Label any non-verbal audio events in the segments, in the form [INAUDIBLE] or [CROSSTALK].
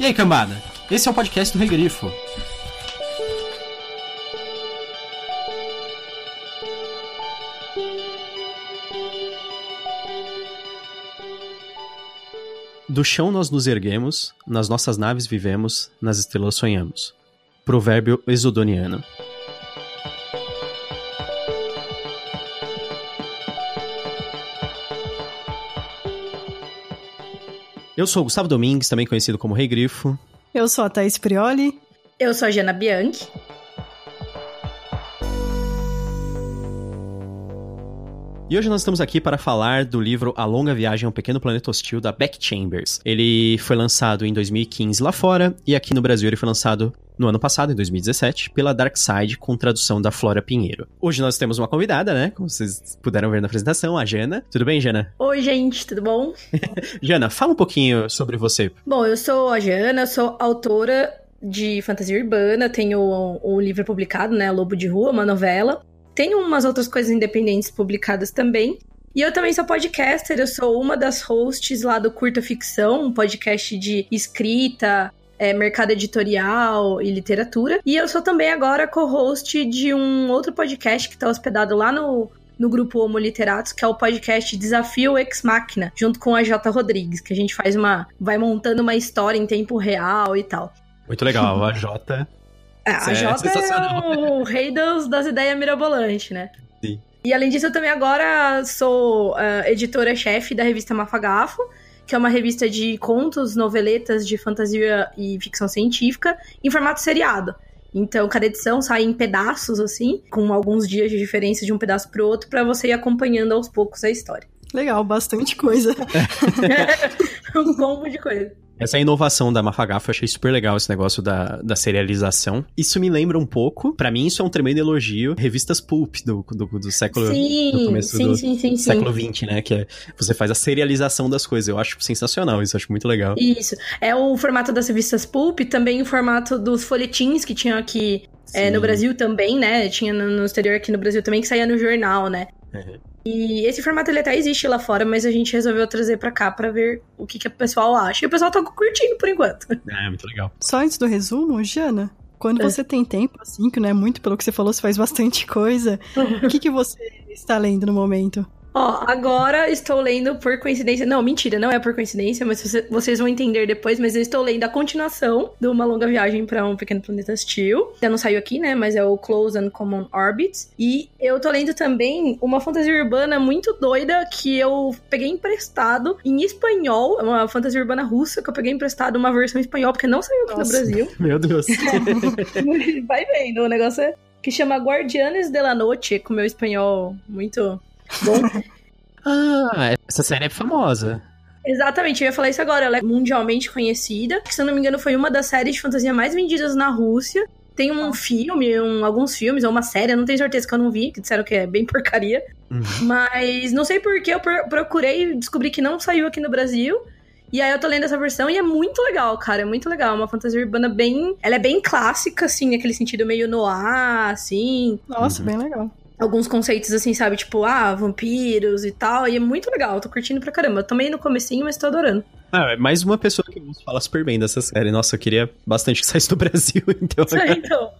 E aí, cambada? Esse é o podcast do Rei Grifo. Do chão nós nos erguemos, nas nossas naves vivemos, nas estrelas sonhamos. Provérbio exodoniano. Eu sou o Gustavo Domingues, também conhecido como Rei Grifo. Eu sou a Thaís Prioli. Eu sou a Jana Bianchi. E hoje nós estamos aqui para falar do livro A Longa Viagem a um Pequeno Planeta Hostil, da Beck Chambers. Ele foi lançado em 2015 lá fora, e aqui no Brasil ele foi lançado no ano passado, em 2017, pela Dark Side, com tradução da Flora Pinheiro. Hoje nós temos uma convidada, né? Como vocês puderam ver na apresentação, a Jana. Tudo bem, Jana? Oi, gente, tudo bom? [LAUGHS] Jana, fala um pouquinho sobre você. Bom, eu sou a Jana, sou autora de fantasia urbana, tenho um, um livro publicado, né? Lobo de Rua, uma novela. Tenho umas outras coisas independentes publicadas também. E eu também sou podcaster, eu sou uma das hosts lá do Curta Ficção, um podcast de escrita, é, mercado editorial e literatura. E eu sou também agora co-host de um outro podcast que está hospedado lá no, no grupo Homo Literatos, que é o podcast Desafio Ex Machina, junto com a J. Rodrigues, que a gente faz uma. vai montando uma história em tempo real e tal. Muito legal, a J é, a Jota é o rei dos, das ideias mirabolantes, né? Sim. E além disso, eu também agora sou uh, editora-chefe da revista Mafagafo, que é uma revista de contos, noveletas de fantasia e ficção científica em formato seriado. Então, cada edição sai em pedaços, assim, com alguns dias de diferença de um pedaço pro outro, para você ir acompanhando aos poucos a história. Legal, bastante coisa. [LAUGHS] um combo de coisa. Essa inovação da Mafagafa, eu achei super legal esse negócio da, da serialização. Isso me lembra um pouco, para mim isso é um tremendo elogio, revistas pulp do, do, do século... Sim, do começo sim, do sim, sim, século. XX, né? Que é, você faz a serialização das coisas. Eu acho sensacional isso, eu acho muito legal. Isso. É o formato das revistas pulp, também o formato dos folhetins que tinham aqui é, no Brasil também, né? Tinha no, no exterior aqui no Brasil também, que saía no jornal, né? Uhum. E esse formato ele até existe lá fora, mas a gente resolveu trazer pra cá pra ver o que, que o pessoal acha. E o pessoal tá curtindo por enquanto. [LAUGHS] É, muito legal. Só antes do resumo, Jana, quando É. você tem tempo, assim, que não é muito pelo que você falou, você faz bastante coisa, o que, que você está lendo no momento? Ó, agora estou lendo por coincidência. Não, mentira, não é por coincidência, mas você- vocês vão entender depois. Mas eu estou lendo a continuação de Uma Longa Viagem para um Pequeno Planeta Hostil. Ainda não saiu aqui, né? Mas é o Close and Common Orbits. E eu tô lendo também uma fantasia urbana muito doida que eu peguei emprestado em espanhol. Uma fantasia urbana russa que eu peguei emprestado uma versão em espanhol, porque não saiu aqui Nossa. no Brasil. [LAUGHS] Meu Deus. [LAUGHS] Vai vendo, o negócio é que chama Guardianes de la Noche, com meu espanhol muito. Ah, essa série é famosa. Exatamente, eu ia falar isso agora. Ela é mundialmente conhecida. Que, se eu não me engano, foi uma das séries de fantasia mais vendidas na Rússia. Tem um filme, um- alguns filmes, ou uma série, não tenho certeza que eu não vi, que disseram que é bem [LAUGHS] porcaria. Uhum. Mas não sei por que eu pro- procurei e descobri que não saiu aqui no Brasil. E aí eu tô lendo essa versão e é muito legal, cara. É muito legal. É uma fantasia urbana bem. Ela é bem clássica, assim, aquele sentido meio noir, assim. Nossa, Uhum. bem legal. Alguns conceitos assim, sabe? Tipo, ah, vampiros e tal. E é muito legal, tô curtindo pra caramba. Eu tomei no comecinho, mas tô adorando. Ah, é mais uma pessoa que falar super bem dessa série. Nossa, eu queria bastante que saísse do [LAUGHS] Brasil, então. [LAUGHS] então,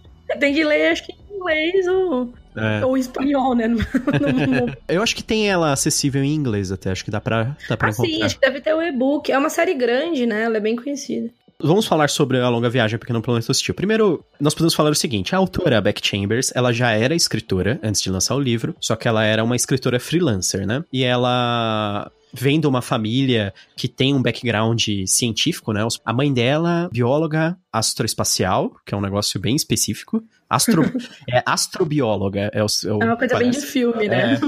tem que ler, acho que em inglês ou, É. ou espanhol, né? [LAUGHS] No- no- no- Eu acho que tem ela acessível em inglês até, acho que dá pra, dá pra ah, sim, encontrar. acho que deve ter o e-book. É uma série grande, né? Ela é bem conhecida. Vamos falar sobre a longa viagem a Pequeno Planeta Hostil. Primeiro, nós podemos falar o seguinte: a autora Beck Chambers, ela já era escritora antes de lançar o livro, só que ela era uma escritora freelancer, né? E ela vem de uma família que tem um background científico, né? A mãe dela, bióloga astroespacial, que é um negócio bem específico. Astro, [LAUGHS] é astrobióloga. É, o, é, o- É uma coisa bem de parece. filme, né?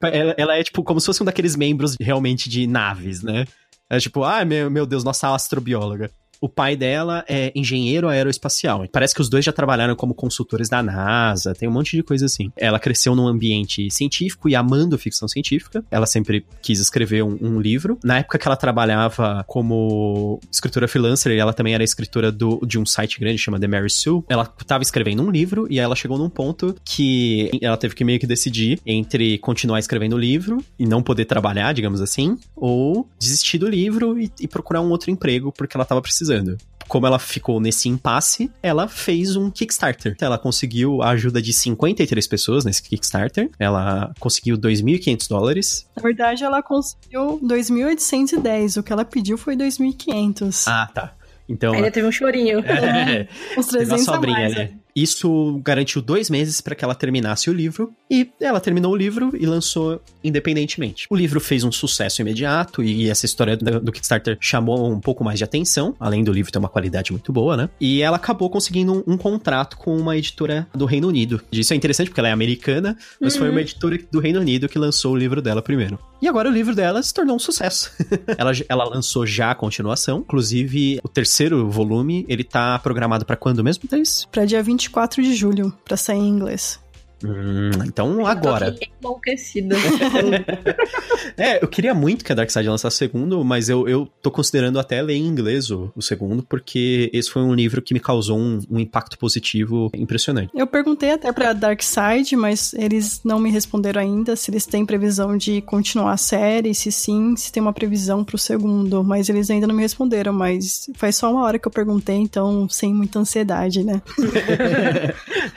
É. [LAUGHS] ela, ela é tipo como se fosse um daqueles membros realmente de naves, né? É tipo, ah, meu, meu Deus, nossa astrobióloga. O pai dela é engenheiro aeroespacial. Parece que os dois já trabalharam como consultores da NASA, tem um monte de coisa assim. Ela cresceu num ambiente científico e amando ficção científica. Ela sempre quis escrever um, um livro. Na época que ela trabalhava como escritora freelancer, ela também era escritora do, de um site grande chama The Mary Sue. Ela estava escrevendo um livro e ela chegou num ponto que ela teve que meio que decidir entre continuar escrevendo o livro e não poder trabalhar, digamos assim, ou desistir do livro e, e procurar um outro emprego porque ela estava precisando. Como ela ficou nesse impasse, ela fez um Kickstarter. Ela conseguiu a ajuda de 53 pessoas nesse Kickstarter. Ela conseguiu 2.500 dólares. Na verdade, ela conseguiu 2.810. O que ela pediu foi 2.500. Ah, tá. Então, Ainda teve um chorinho. [LAUGHS] é, Os teve uma 300 a sobrinha mais, né? Isso garantiu dois meses para que ela terminasse o livro e ela terminou o livro e lançou independentemente. O livro fez um sucesso imediato e essa história do Kickstarter chamou um pouco mais de atenção, além do livro ter uma qualidade muito boa, né? E ela acabou conseguindo um, um contrato com uma editora do Reino Unido. Isso é interessante porque ela é americana, mas foi uma editora do Reino Unido que lançou o livro dela primeiro. E agora o livro dela se tornou um sucesso. [LAUGHS] ela, ela lançou já a continuação, inclusive o terceiro volume, ele tá programado para quando mesmo, Thaís? Pra dia 24 de julho, pra sair em inglês. Hum, então agora. Eu enlouquecida. [LAUGHS] É, eu queria muito que a Darkseid lançasse o segundo, mas eu, eu tô considerando até ler em inglês o, o segundo, porque esse foi um livro que me causou um, um impacto positivo impressionante. Eu perguntei até pra Darkseid, mas eles não me responderam ainda se eles têm previsão de continuar a série, se sim, se tem uma previsão pro segundo, mas eles ainda não me responderam, mas faz só uma hora que eu perguntei, então sem muita ansiedade, né? [LAUGHS]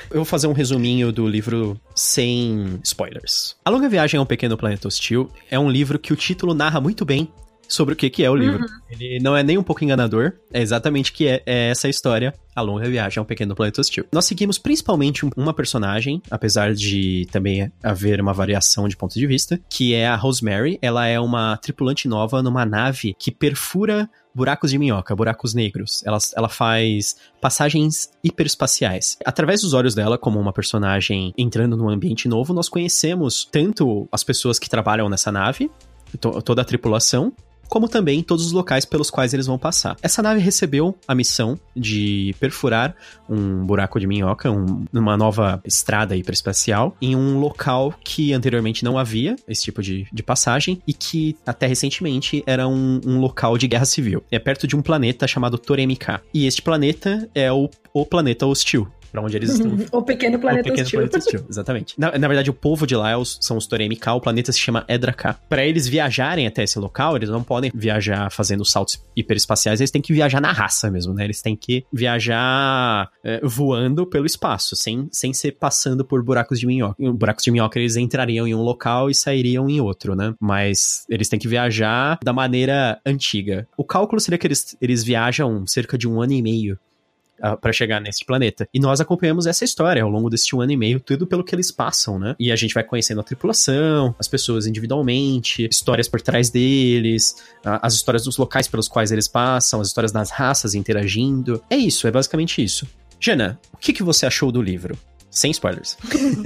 Eu vou fazer um resuminho do livro sem spoilers. A Longa Viagem a um Pequeno Planeta Hostil é um livro que o título narra muito bem sobre o que, que é o livro. Ele não é nem um pouco enganador, é exatamente que é, é essa história, A Longa Viagem a um Pequeno Planeta Hostil. Nós seguimos principalmente um- uma personagem, apesar de também haver uma variação de ponto de vista, que é a Rosemary. Ela é uma tripulante nova numa nave que perfura buracos de minhoca, buracos negros. Ela, ela faz passagens hiperespaciais. Através dos olhos dela, como uma personagem entrando num ambiente novo, nós conhecemos tanto as pessoas que trabalham nessa nave, to- toda a tripulação, como também todos os locais pelos quais eles vão passar. Essa nave recebeu a missão de perfurar um buraco de minhoca, um- numa nova estrada hiperespacial, em um local que anteriormente não havia esse tipo de, de passagem e que até recentemente era um, um local de guerra civil. É perto de um planeta chamado Toremika. E este planeta é o, o planeta hostil. Pra onde eles estão [LAUGHS] o pequeno planeta o pequeno hostil. planeta hostil, exatamente. Na, na verdade, o povo de lá é os- são os Toremika, o planeta se chama Edraka. Pra eles viajarem até esse local, eles não podem viajar fazendo saltos hiperespaciais, eles têm que viajar na raça mesmo, né? Eles têm que viajar é, voando pelo espaço, sem, sem ser passando por buracos de minhoca. Em Buracos de minhoca, eles entrariam em um local e sairiam em outro, né? Mas eles têm que viajar da maneira antiga. O cálculo seria que eles, eles viajam cerca de um ano e meio ah, pra chegar nesse planeta. E nós acompanhamos essa história ao longo desse um ano e meio, tudo pelo que eles passam, né? E a gente vai conhecendo a tripulação, as pessoas individualmente, histórias por trás deles, ah, as histórias dos locais pelos quais eles passam, as histórias das raças interagindo. É isso, é basicamente isso. Jana, o que, que você achou do livro? Sem spoilers.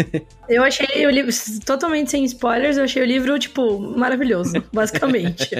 [LAUGHS] Eu achei o livro, totalmente sem spoilers, eu achei o livro, tipo, maravilhoso, [LAUGHS] basicamente.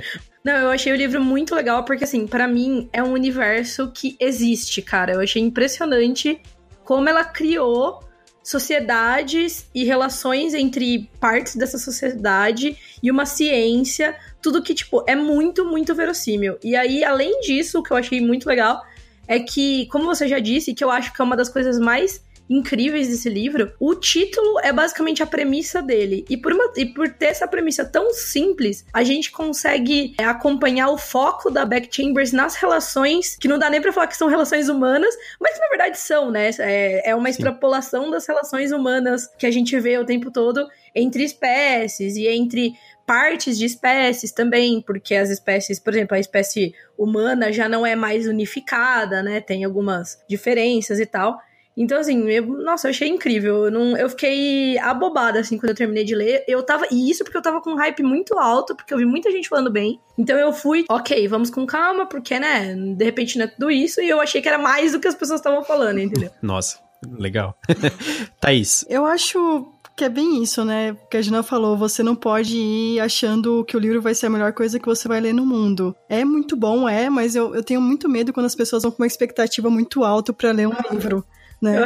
Não, eu achei o livro muito legal, porque, assim, pra mim é um universo que existe, cara. Eu achei impressionante como ela criou sociedades e relações entre partes dessa sociedade e uma ciência, tudo que, tipo, é muito, muito verossímil. E aí, além disso, o que eu achei muito legal é que, como você já disse, que eu acho que é uma das coisas mais incríveis desse livro, o título é basicamente a premissa dele. E por, uma- e por ter essa premissa tão simples, a gente consegue é, acompanhar o foco da Beck Chambers nas relações, que não dá nem pra falar que são relações humanas, mas que na verdade são, né? É, é uma extrapolação das relações humanas que a gente vê o tempo todo entre espécies e entre partes de espécies também, porque as espécies, por exemplo, a espécie humana já não é mais unificada, né? Tem algumas diferenças e tal. Então, assim, eu, nossa, eu achei incrível. Eu, não, eu fiquei abobada, assim, quando eu terminei de ler. Eu tava. E isso porque eu tava com um hype muito alto, porque eu vi muita gente falando bem. Então eu fui, ok, vamos com calma, porque, né, de repente não é tudo isso. E eu achei que era mais do que as pessoas estavam falando, entendeu? [LAUGHS] Nossa, legal. [LAUGHS] Thaís, Eu acho que é bem isso, né? Que a Gina falou, você não pode ir achando que o livro vai ser a melhor coisa que você vai ler no mundo. É muito bom, é, mas eu, eu tenho muito medo quando as pessoas vão com uma expectativa muito alta pra ler um livro. Né?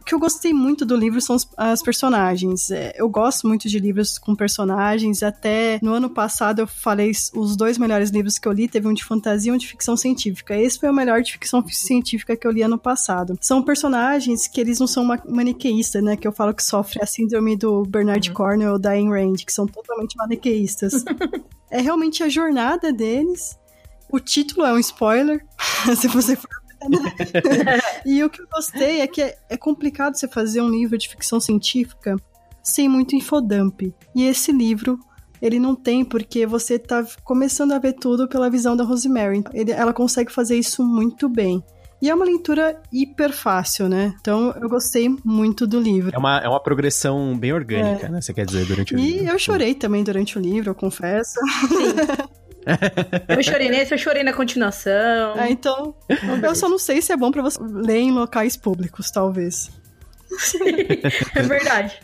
O que eu gostei muito do livro são as personagens. É, Eu gosto muito de livros com personagens. Até no ano passado eu falei os dois melhores livros que eu li. Teve um de fantasia e um de ficção científica. Esse foi o melhor de ficção científica que eu li ano passado. São personagens que eles não são ma- maniqueístas, né? Que eu falo que sofre a síndrome do Bernard Cornwell ou da Ayn Rand, que são totalmente maniqueístas. [LAUGHS] é realmente a jornada deles. O título é um spoiler. [LAUGHS] Se você for e o que eu gostei é que é, é complicado você fazer um livro de ficção científica sem muito infodump. E esse livro ele não tem porque você tá começando a ver tudo pela visão da Rosemary. Ele, ela consegue fazer isso muito bem. E é uma leitura hiper fácil, né? Então eu gostei muito do livro. É uma, é uma progressão bem orgânica, é. né? Você quer dizer, durante o e livro. E eu chorei também durante o livro, eu confesso. Sim. [LAUGHS] [LAUGHS] eu chorei nesse, eu chorei na continuação. É, então, eu só não sei se é bom para você ler em locais públicos, talvez. Sim, é verdade.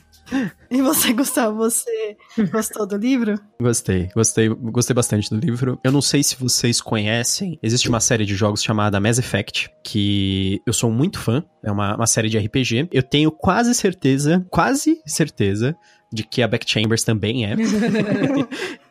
E você, Gustavo, você gostou do livro? Gostei, gostei, gostei bastante do livro. Eu não sei se vocês conhecem, existe uma série de jogos chamada Mass Effect, que eu sou muito fã, é uma, uma série de RPG. Eu tenho quase certeza, quase certeza, de que a Beck Chambers também é. [LAUGHS]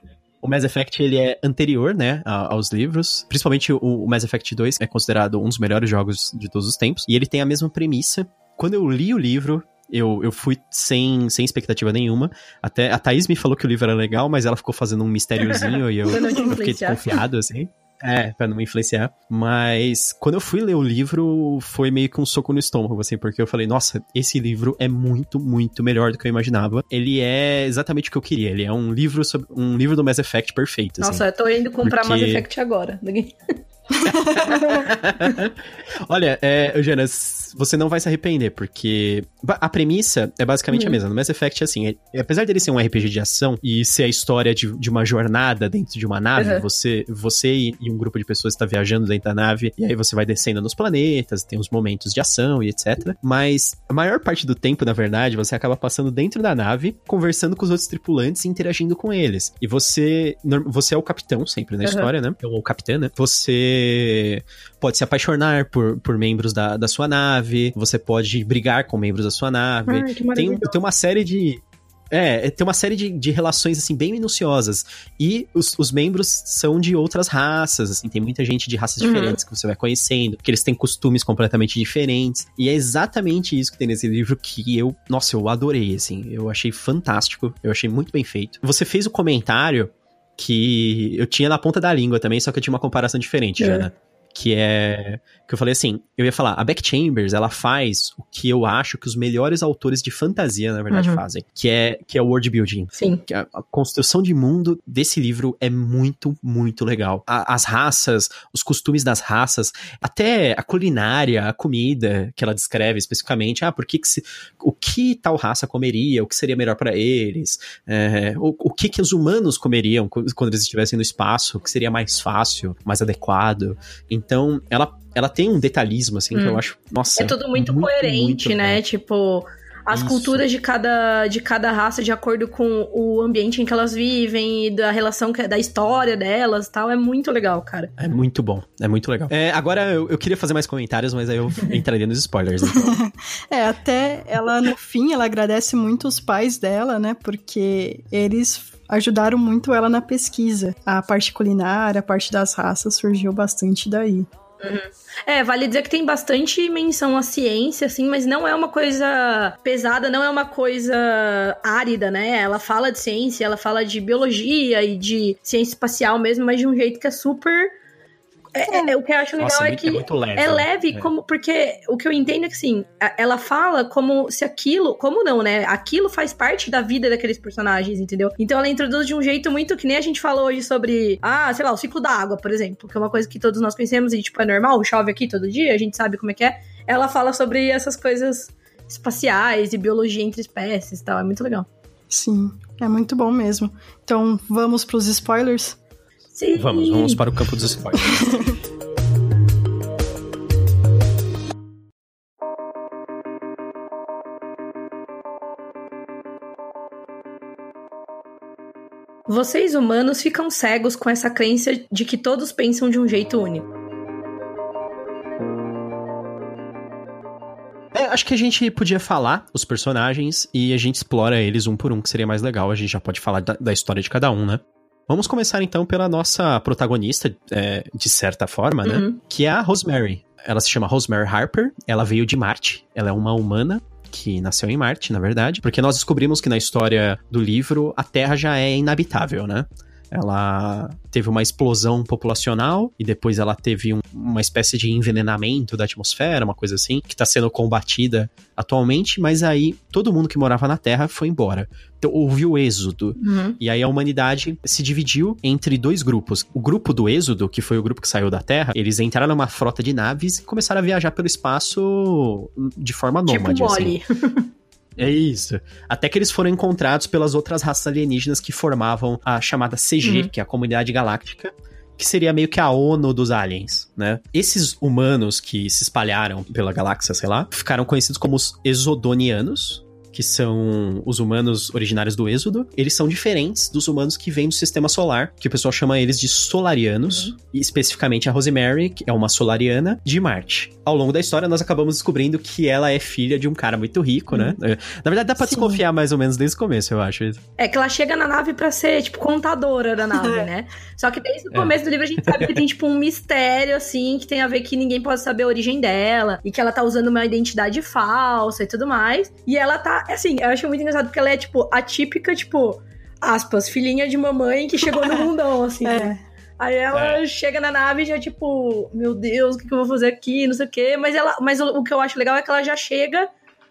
O Mass Effect, ele é anterior, né, aos livros. Principalmente o, Mass Effect 2 é considerado um dos melhores jogos de todos os tempos. E ele tem a mesma premissa. Quando eu li o livro, eu, eu fui sem, sem expectativa nenhuma. Até a Thaís me falou que o livro era legal, mas ela ficou fazendo um mistériozinho e eu, [LAUGHS] eu fiquei desconfiado, assim. É, pra não me influenciar. Mas quando eu fui ler o livro, foi meio que um soco no estômago, assim, porque eu falei, nossa, esse livro é muito, muito melhor do que eu imaginava. Ele é exatamente o que eu queria. Ele é um livro sobre um livro do Mass Effect perfeito. Assim, nossa, eu tô indo comprar porque... Mass Effect agora. [LAUGHS] [LAUGHS] Olha, é, Eugênia, você não vai se arrepender, porque a premissa é basicamente uhum. a mesma. No Mass Effect, assim, é, apesar dele ser um RPG de ação e ser a história de, de uma jornada dentro de uma nave, uhum. você, você e, e, um grupo de pessoas está viajando dentro da nave, e aí você vai descendo nos planetas, tem os momentos de ação e etc. Mas a maior parte do tempo, na verdade, você acaba passando dentro da nave, conversando com os outros tripulantes e interagindo com eles. E você, você é o capitão sempre na uhum. história, né? Ou o capitã, né? Você pode se apaixonar por, por membros da, da sua nave, você pode brigar com membros da sua nave. Ai, tem, tem uma série de. É, tem uma série de, de relações, assim, bem minuciosas. E os, os membros são de outras raças, assim, tem muita gente de raças uhum. diferentes que você vai conhecendo, que eles têm costumes completamente diferentes. E é exatamente isso que tem nesse livro que eu, nossa, eu adorei, assim. Eu achei fantástico, eu achei muito bem feito. Você fez o comentário que eu tinha na ponta da língua também, só que eu tinha uma comparação diferente, é. Jana que é que eu falei assim, eu ia falar, a Beck Chambers, ela faz o que eu acho que os melhores autores de fantasia, na verdade, uhum. fazem, que é que é o world building. Sim. A, a, construção de mundo desse livro é muito, muito legal. A, as raças, os costumes das raças, até a culinária, a comida que ela descreve especificamente, ah, por que, que se, o que tal raça comeria, o que seria melhor para eles, é, o, o que que os humanos comeriam quando eles estivessem no espaço, o que seria mais fácil, mais adequado. Então, ela, ela tem um detalhismo, assim, hum. que eu hum. acho, nossa... É tudo muito, muito coerente, muito né? Tipo as Isso. culturas de cada, de cada raça de acordo com o ambiente em que elas vivem e da relação que, da história delas e tal. É muito legal, cara. É muito bom, é muito legal. É, agora eu, eu, queria fazer mais comentários, mas aí eu [LAUGHS] entraria nos spoilers. Então. [LAUGHS] é, até ela no fim, ela agradece muito os pais dela, né? Porque eles ajudaram muito ela na pesquisa. A parte culinária, a parte das raças surgiu bastante daí. Uhum. É, vale dizer que tem bastante menção à ciência, assim, mas não é uma coisa pesada, não é uma coisa árida, né? Ela fala de ciência, ela fala de biologia e de ciência espacial mesmo, mas de um jeito que é super é, é, é, o que eu acho legal Nossa, é, é que é, leve, é leve, é. como porque o que eu entendo é que assim, ela fala como se aquilo, como não, né? Aquilo faz parte da vida daqueles personagens, entendeu? Então ela introduz de um jeito muito que nem a gente falou hoje sobre, ah, sei lá, o ciclo da água, por exemplo, que é uma coisa que todos nós conhecemos e tipo é normal, chove aqui todo dia, a gente sabe como é que é. Ela fala sobre essas coisas espaciais e biologia entre espécies e tal, é muito legal. Sim, é muito bom mesmo. Então, vamos para os spoilers? Sim. Vamos, vamos para o campo dos spoilers. [LAUGHS] Vocês humanos ficam cegos com essa crença de que todos pensam de um jeito único. É, acho que a gente podia falar os personagens e a gente explora eles um por um, que seria mais legal. A gente já pode falar da, da história de cada um, né? Vamos começar então pela nossa protagonista, é, de certa forma, né? Uhum. Que é a Rosemary. Ela se chama Rosemary Harper, ela veio de Marte, ela é uma humana que nasceu em Marte, na verdade, porque nós descobrimos que na história do livro a Terra já é inabitável, né? Ela teve uma explosão populacional e depois ela teve um, uma espécie de envenenamento da atmosfera, uma coisa assim, que está sendo combatida atualmente, mas aí todo mundo que morava na Terra foi embora. Então houve o êxodo. Uhum. E aí a humanidade se dividiu entre dois grupos. O grupo do êxodo, que foi o grupo que saiu da Terra, eles entraram numa frota de naves e começaram a viajar pelo espaço de forma nômade. Tipo assim. [LAUGHS] É isso. Até que eles foram encontrados pelas outras raças alienígenas que formavam a chamada CG, Uhum. que é a Comunidade Galáctica, que seria meio que a ONU dos aliens, né? Esses humanos que se espalharam pela galáxia, sei lá, ficaram conhecidos como os Exodonianos, que são os humanos originários do Êxodo. Eles são diferentes dos humanos que vêm do sistema solar, que o pessoal chama eles de solarianos, e especificamente a Rosemary, que é uma solariana de Marte. Ao longo da história, nós acabamos descobrindo que ela é filha de um cara muito rico, né? Na verdade, dá pra Sim. desconfiar mais ou menos desde o começo, eu acho. É que ela chega na nave pra ser, tipo, contadora da nave, né? Só que desde o É. começo do livro a gente sabe que tem, tipo, um mistério, assim, que tem a ver que ninguém pode saber a origem dela. E que ela tá usando uma identidade falsa e tudo mais. E ela tá, assim, eu acho muito engraçado porque ela é, tipo, a típica, tipo, aspas, filhinha de mamãe que chegou no [LAUGHS] mundão, assim. né? Aí ela chega na nave e já, tipo, meu Deus, o que, que eu vou fazer aqui? Não sei o quê. Mas, ela, mas o, o que eu acho legal é que ela já chega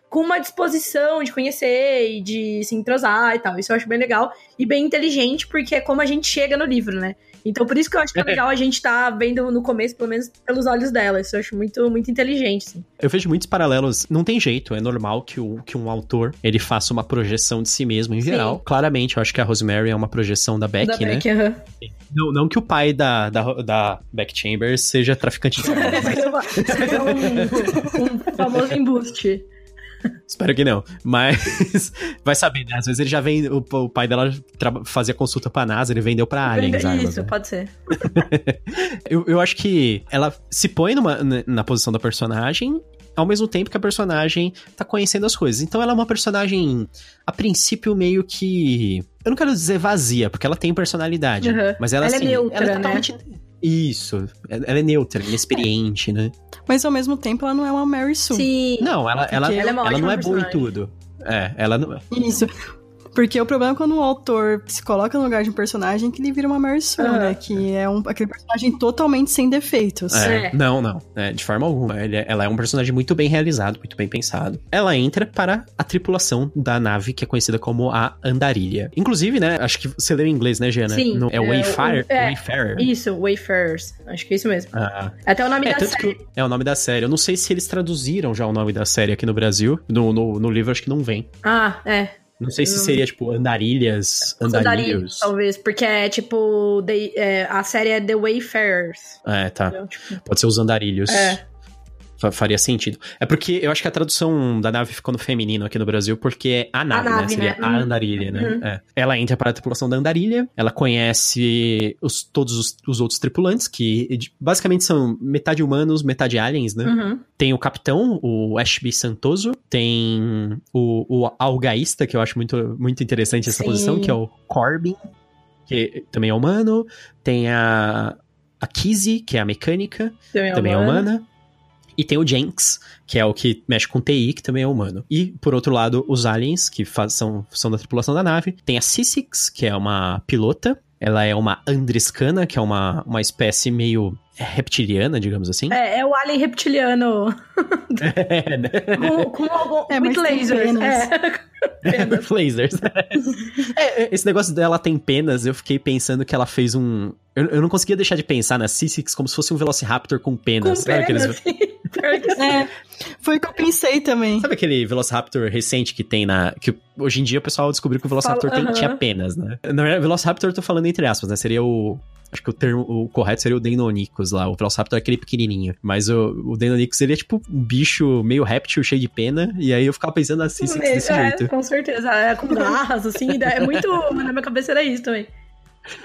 com uma disposição de conhecer e de se entrosar e tal. Isso eu acho bem legal e bem inteligente, porque é como a gente chega no livro, né? Então, por isso que eu acho que é legal a gente tá vendo no começo, pelo menos pelos olhos dela. Isso eu acho muito, muito inteligente, assim. Eu vejo muitos paralelos. Não tem jeito, é normal que, o, que um autor ele faça uma projeção de si mesmo em Sim. geral. Claramente, eu acho que a Rosemary é uma projeção da Beck, da né? Beck. Não, não que o pai da, da, da Beck Chambers seja traficante de drogas, [LAUGHS] É um, um famoso embuste. Espero que não. Mas [LAUGHS] vai saber, né? Às vezes ele já vem. O, o pai dela fazia consulta pra NASA, ele vendeu pra armas, Isso, né? pode ser. [LAUGHS] eu, eu acho que ela se põe numa, na, posição da personagem. Ao mesmo tempo que a personagem tá conhecendo as coisas. Então ela é uma personagem, a princípio, meio que. Eu não quero dizer vazia, porque ela tem personalidade. Uhum. Mas ela, Ela é assim, neutra, ela é né? totalmente. Isso. Ela é neutra, inexperiente, né? Mas ao mesmo tempo ela não é uma Mary Sue. Sim. Não, ela, ela, ela é ela não é boa em tudo. É, ela não. Isso. Porque o problema é quando o autor se coloca no lugar de um personagem que ele vira uma Mary Sue, Aham. né? Que é um, aquele personagem totalmente sem defeitos. É, É. Não, não. É, de forma alguma. Ele é- ela é um personagem muito bem realizado, muito bem pensado. Ela entra para a tripulação da nave que é conhecida como a Andarilha. Inclusive, né? Acho que você leu em inglês, né, Giana? Sim, No- é é, Wayfarer? o- é. Wayfarer. Isso, Wayfarers. Acho que é isso mesmo. Ah, Até o nome é, da tanto série. que é o nome da série. Eu não sei se eles traduziram já o nome da série aqui no Brasil. No, no, no livro, acho que não vem. Ah, é. Não sei se Hum. seria, tipo, Andarilhas, Andarilhos, talvez. Porque é tipo. É, a série é The Wayfarers. É, tá. entendeu? Tipo, Pode ser os Andarilhos. É. Fa- Faria sentido. É porque eu acho que a tradução da nave ficou no feminino aqui no Brasil, porque é a nave, né? nave, Seria né? a Uhum. andarilha, né? Uhum. É. Ela entra para a tripulação da andarilha, ela conhece os, todos os, os outros tripulantes, que basicamente são metade humanos, metade aliens, né? uhum. Tem o capitão, o Ashby Santoso, tem o, o algaísta, que eu acho muito, muito interessante essa Sim. posição, que é o Corbin, que também é humano. Tem a, a Kizzy, que é a mecânica, Também, também é humana. E tem o Jenks, que é o que mexe com TI, que também é humano. E, por outro lado, os aliens, que faz- são, são da tripulação da nave. Tem a Sissix, que é uma pilota. Ela é uma Andriscana, que é uma, uma espécie meio reptiliana, digamos assim. É, é o alien reptiliano É, [LAUGHS] né? com, com algum. É, with mas tem lasers. penas. É. [LAUGHS] Lasers. É, é, esse negócio dela tem penas, eu fiquei pensando que ela fez um. Eu, eu não conseguia deixar de pensar na Sissix como se fosse um Velociraptor com Com penas. Sabe, penas. aqueles-. É, foi o que eu pensei também. sabe aquele Velociraptor recente que tem na. Que hoje em dia o pessoal descobriu que o Velociraptor Fala- tem- aham. tinha penas, né? Na verdade, Velociraptor eu tô falando entre aspas, né? Seria o. Acho que o termo o correto seria o Deinonychus lá. O Velociraptor é aquele pequenininho. Mas o, o Deinonychus, ele é tipo um bicho meio réptil, cheio de pena. E aí eu ficava pensando na Sissix desse é, jeito. com certeza. É, com garras, assim. É muito. Na minha cabeça era isso também. [LAUGHS]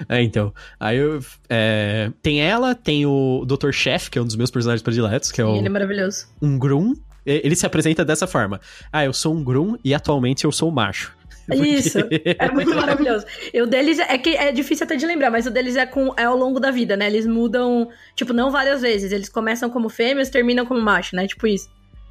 É, então. Aí eu. é, tem ela, tem o Dr. Chef, que é um dos meus personagens prediletos, que é o, ele é maravilhoso. um Grum. Ele se apresenta dessa forma. Ah, eu sou um Grum e atualmente eu sou macho. [LAUGHS] Isso. É muito maravilhoso. E o deles é que é difícil até de lembrar, mas o deles é com é ao longo da vida, né? Eles mudam, tipo, não várias vezes. Eles começam como fêmeas, terminam como macho, né? Tipo isso.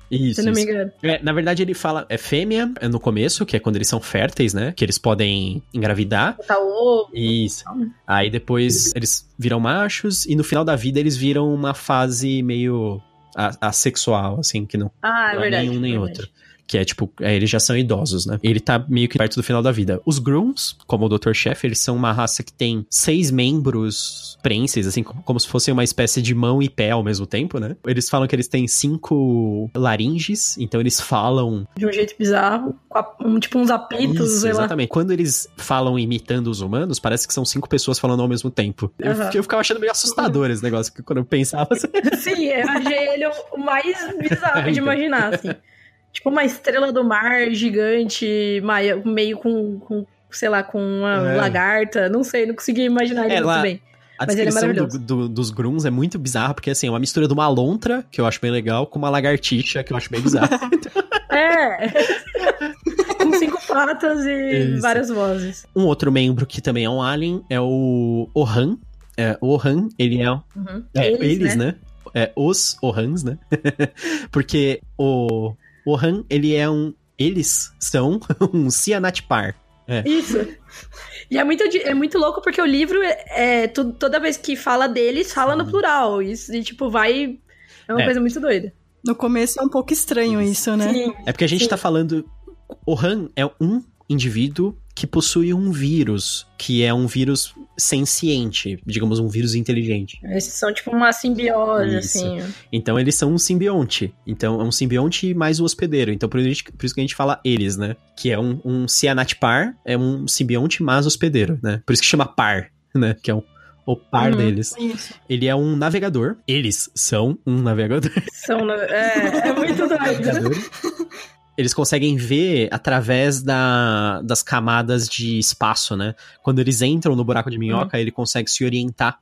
Isso, se não me engano. É, na verdade, ele fala, é fêmea é no começo, que é quando eles são férteis, né? Que eles podem engravidar. Botar ovo. Isso. Aí depois eles viram machos e no final da vida eles viram uma fase meio a- assexual, assim, que não, Ah, é não verdade. nenhum nem verdade. outro. Que é tipo, é, eles já são idosos, né? Ele tá meio que perto do final da vida. Os Grooms, como o Dr. Chef, eles são uma raça que tem seis membros prenses, assim, como, como se fosse uma espécie de mão e pé ao mesmo tempo, né? Eles falam que eles têm cinco laringes, então eles falam. De um jeito bizarro. com tipo uns apitos, Isso, sei lá. exatamente. Quando eles falam imitando os humanos, parece que são cinco pessoas falando ao mesmo tempo. Eu, Aham. fiquei- eu ficava achando meio assustador esse negócio, porque quando eu pensava. assim, [LAUGHS] Sim, eu achei ele o mais bizarro de [LAUGHS] Então. imaginar, assim. Tipo uma estrela do mar gigante, meio com, com sei lá, com uma É. lagarta. Não sei, não consegui imaginar ele É, muito lá- bem. A Mas é descrição do- maravilhoso. do- dos grunts é muito bizarra, porque assim, é uma mistura de uma lontra, que eu acho bem legal, com uma lagartixa, que eu acho bem bizarro. [LAUGHS] É. com cinco patas e Isso. várias vozes. um outro membro que também é um alien é o Ohan. É, o Ohan, ele é. Uhum. é, eles, né? É, os Ohans, né? [LAUGHS] porque o Ohan, ele é um. Eles são [LAUGHS] um Cianatipar. Isso. E é muito, é muito louco porque o livro, é, é, tu- toda vez que fala deles, fala no plural. Isso, e tipo, vai. É uma É. coisa muito doida. No começo é um pouco estranho isso, né? Sim. É porque a gente Sim. tá falando. Ohan é um indivíduo que possui um vírus, que é um vírus senciente, digamos, um vírus inteligente. Esses são tipo uma simbiose, Isso. assim. Então eles são um simbionte. Então é um simbionte mais o hospedeiro. Então por isso, por isso que a gente fala eles, né? Que é um, um cianatipar, é um simbionte mais hospedeiro, né? Por isso que chama par, né? Que é um, o par Uhum. deles. Isso. Ele é um navegador. Eles são um navegador. São, é, é muito doido. [LAUGHS] Eles conseguem ver através da, das camadas de espaço, né? Quando eles entram no buraco de minhoca, ele consegue se orientar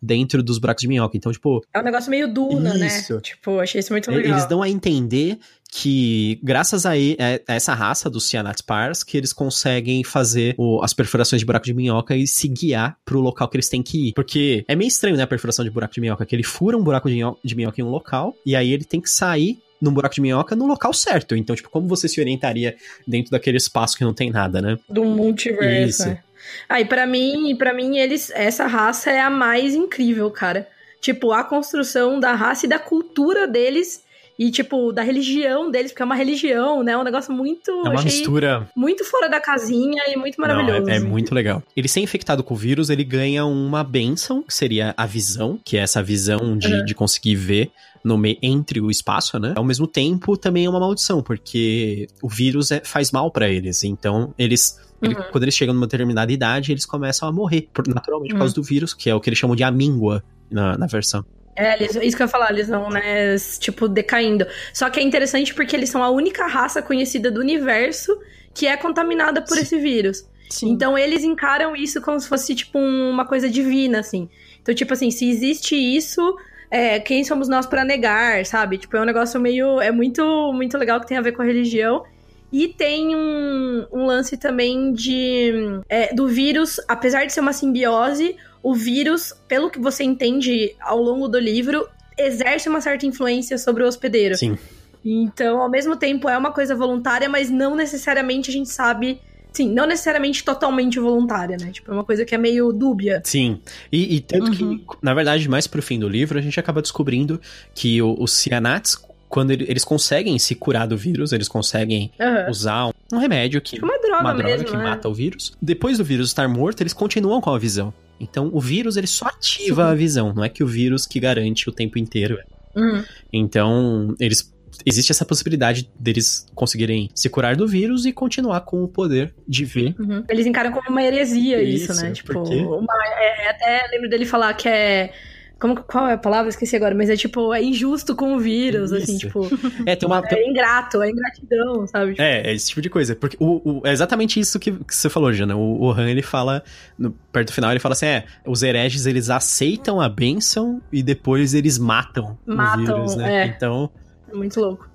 dentro dos buracos de minhoca. Então, tipo, É um negócio meio Duna, Isso. né? Tipo, achei isso muito legal. Eles dão a entender que, graças a, a essa raça dos Cianatspars, que eles conseguem fazer o- as perfurações de buraco de minhoca e se guiar pro local que eles têm que ir. Porque é meio estranho, né, a perfuração de buraco de minhoca, que ele fura um buraco de minhoca em um local, e aí ele tem que sair num buraco de minhoca no local certo. Então, tipo, como você se orientaria dentro daquele espaço que não tem nada, né? Do multiverso. Isso. né? Ah, e pra mim, para mim, eles, essa raça é a mais incrível, cara. Tipo, a construção da raça e da cultura deles. E, tipo, da religião deles, porque é uma religião, né? Um negócio muito. É uma mistura muito fora da casinha e muito maravilhoso. Não, é, é muito legal. Ele ser infectado com o vírus, ele ganha uma benção, que seria a visão, que é essa visão de, Uhum. de conseguir ver no meio entre o espaço, né? Ao mesmo tempo, também é uma maldição, porque o vírus é- faz mal pra eles. Então, eles. ele- Uhum. quando eles chegam numa determinada idade, eles começam a morrer, naturalmente, por causa do vírus, que é o que eles chamam de amíngua na, na versão. É, eles, isso que eu ia falar, eles vão, né, tipo, decaindo. Só que é interessante porque eles são a única raça conhecida do universo que é contaminada por Sim. esse vírus. Sim. Então eles encaram isso como se fosse, tipo, um- uma coisa divina, assim. Então, tipo assim, se existe isso, é, quem somos nós pra negar, sabe? Tipo, é um negócio meio. É muito, muito legal que tem a ver com a religião. E tem um, um lance também de. é, do vírus, apesar de ser uma simbiose, o vírus, pelo que você entende ao longo do livro, exerce uma certa influência sobre o hospedeiro. Sim. Então, ao mesmo tempo, é uma coisa voluntária, mas não necessariamente a gente sabe. Sim, não necessariamente totalmente voluntária, né? Tipo, é uma coisa que é meio dúbia. Sim. E, e tanto Uhum. que, na verdade, mais pro fim do livro, a gente acaba descobrindo que o- os cianats, quando ele- eles conseguem se curar do vírus, eles conseguem Aham. usar um, um remédio que Tipo uma droga uma droga mesmo, que né? mata o vírus. Depois do vírus estar morto, eles continuam com a visão. Então, o vírus ele só ativa a visão, não é que o vírus que garante o tempo inteiro. Uhum. Então, eles existe essa possibilidade deles conseguirem se curar do vírus e continuar com o poder de ver. Uhum. Eles encaram como uma heresia isso, Isso, né? Tipo, uma, é, até lembro dele falar que é. Como, qual é a palavra? Esqueci agora, mas é tipo, é injusto com o vírus, assim, Isso. tipo, [LAUGHS] É, tem uma é ingrato, é ingratidão, sabe? Tipo, É, é esse tipo de coisa. Porque o, o- é exatamente isso que, que você falou, Jana. O, o Han, ele fala, no- perto do final, ele fala assim: é, os hereges, eles aceitam a bênção e depois eles matam, Matam, o vírus, né? é. Então, é muito louco.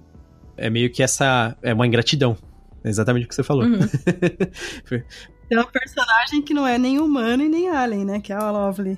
é meio que essa. É uma ingratidão. É exatamente o que você falou. Uhum. Tem [LAUGHS] uma personagem que não é nem humano e nem alien, né? Que é a Lovely.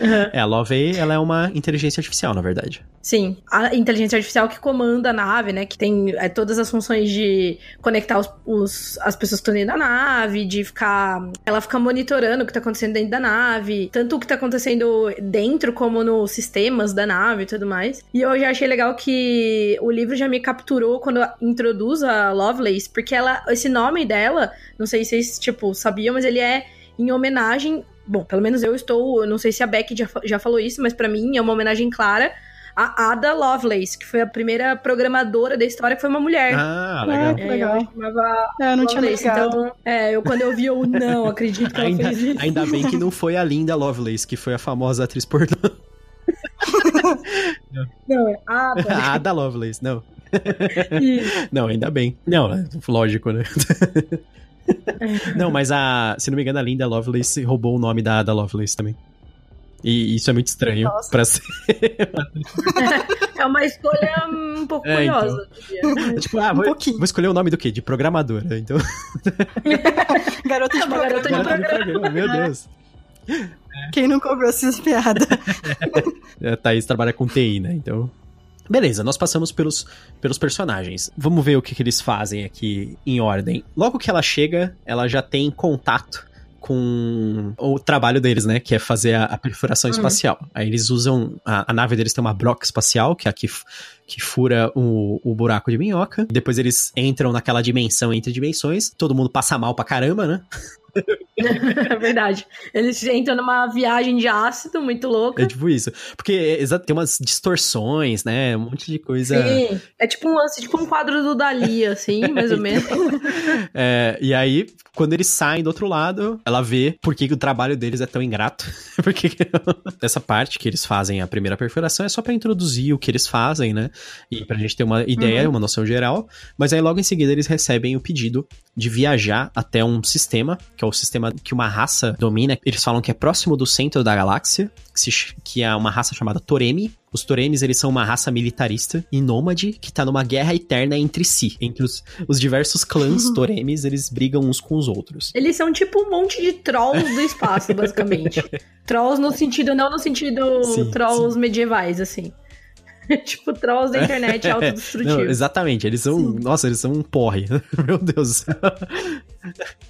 Uhum. É, a Lovey, ela é uma inteligência artificial, na verdade. Sim, a inteligência artificial que comanda a nave, né? Que tem é, todas as funções de conectar os, os, as pessoas que estão dentro da nave, de ficar. Ela fica monitorando o que tá acontecendo dentro da nave, tanto o que tá acontecendo dentro como nos sistemas da nave e tudo mais. E eu já achei legal que o livro já me capturou quando introduz a Lovelace, porque ela, esse nome dela, não sei se vocês, tipo, sabiam, mas ele é em homenagem Bom, pelo menos eu estou. Eu não sei se a Beck já, já falou isso, mas para mim é uma homenagem clara a Ada Lovelace, que foi a primeira programadora da história, que foi uma mulher. Ah, legal. É, legal. ela chamava É, eu não tinha Lovelace. ligado. Então, é, eu quando eu vi, eu não acredito que ela Ainda, fez isso. ainda bem que não foi a linda Lovelace, que foi a famosa atriz pornô. [LAUGHS] Não, é Ada. A Ada Lovelace, não. Isso. Não, ainda bem. Não, lógico, né? [LAUGHS] Não, mas a. Se não me engano, a Linda Lovelace roubou o nome da Ada Lovelace também. E isso é muito estranho Nossa. pra ser. [LAUGHS] É uma escolha um pouco É, então. curiosa. diria. tipo, ah, Um vou, pouquinho. vou escolher o nome do quê? De programadora. Então. [LAUGHS] Garota de Uma garota de programa. Programa, Meu Deus. Quem nunca ouviu essas piadas? A Thaís trabalha com TI, né? Então. Beleza, nós passamos pelos, pelos personagens. Vamos ver o que, que eles fazem aqui em ordem. Logo que ela chega, ela já tem contato com o trabalho deles, né? Que é fazer a, a perfuração Uhum. espacial. Aí eles usam. A, a nave deles tem uma broca espacial, que é a que, que fura o, o buraco de minhoca. Depois eles entram naquela dimensão entre dimensões. Todo mundo passa mal pra caramba, né? [LAUGHS] É verdade. Eles entram numa viagem de ácido muito louca. É tipo isso. Porque é, tem umas distorções, né? Um monte de coisa. Sim, é tipo um lance, tipo um quadro do Dali, assim, mais ou [LAUGHS] menos. É, e aí, quando eles saem do outro lado, ela vê por que, que o trabalho deles é tão ingrato. [LAUGHS] Porque [LAUGHS] essa parte que eles fazem a primeira perfuração é só pra introduzir o que eles fazem, né? E pra gente ter uma ideia, uma noção geral. Mas aí logo em seguida eles recebem o pedido de viajar até um sistema, que é o sistema que uma raça domina. Eles falam que é próximo do centro da galáxia, que, se que é uma raça chamada Toremi. Os Toremis, eles são uma raça militarista e nômade que tá numa guerra eterna entre si. Entre os, os diversos clãs [LAUGHS] Toremis, eles brigam uns com os outros. Eles são tipo um monte de trolls do espaço, [LAUGHS] basicamente. trolls no sentido, não no sentido Sim, trolls medievais, assim. [LAUGHS] tipo, trolls da internet Não, autodestrutivos. exatamente, eles são. Nossa, eles são um porre. Meu Deus.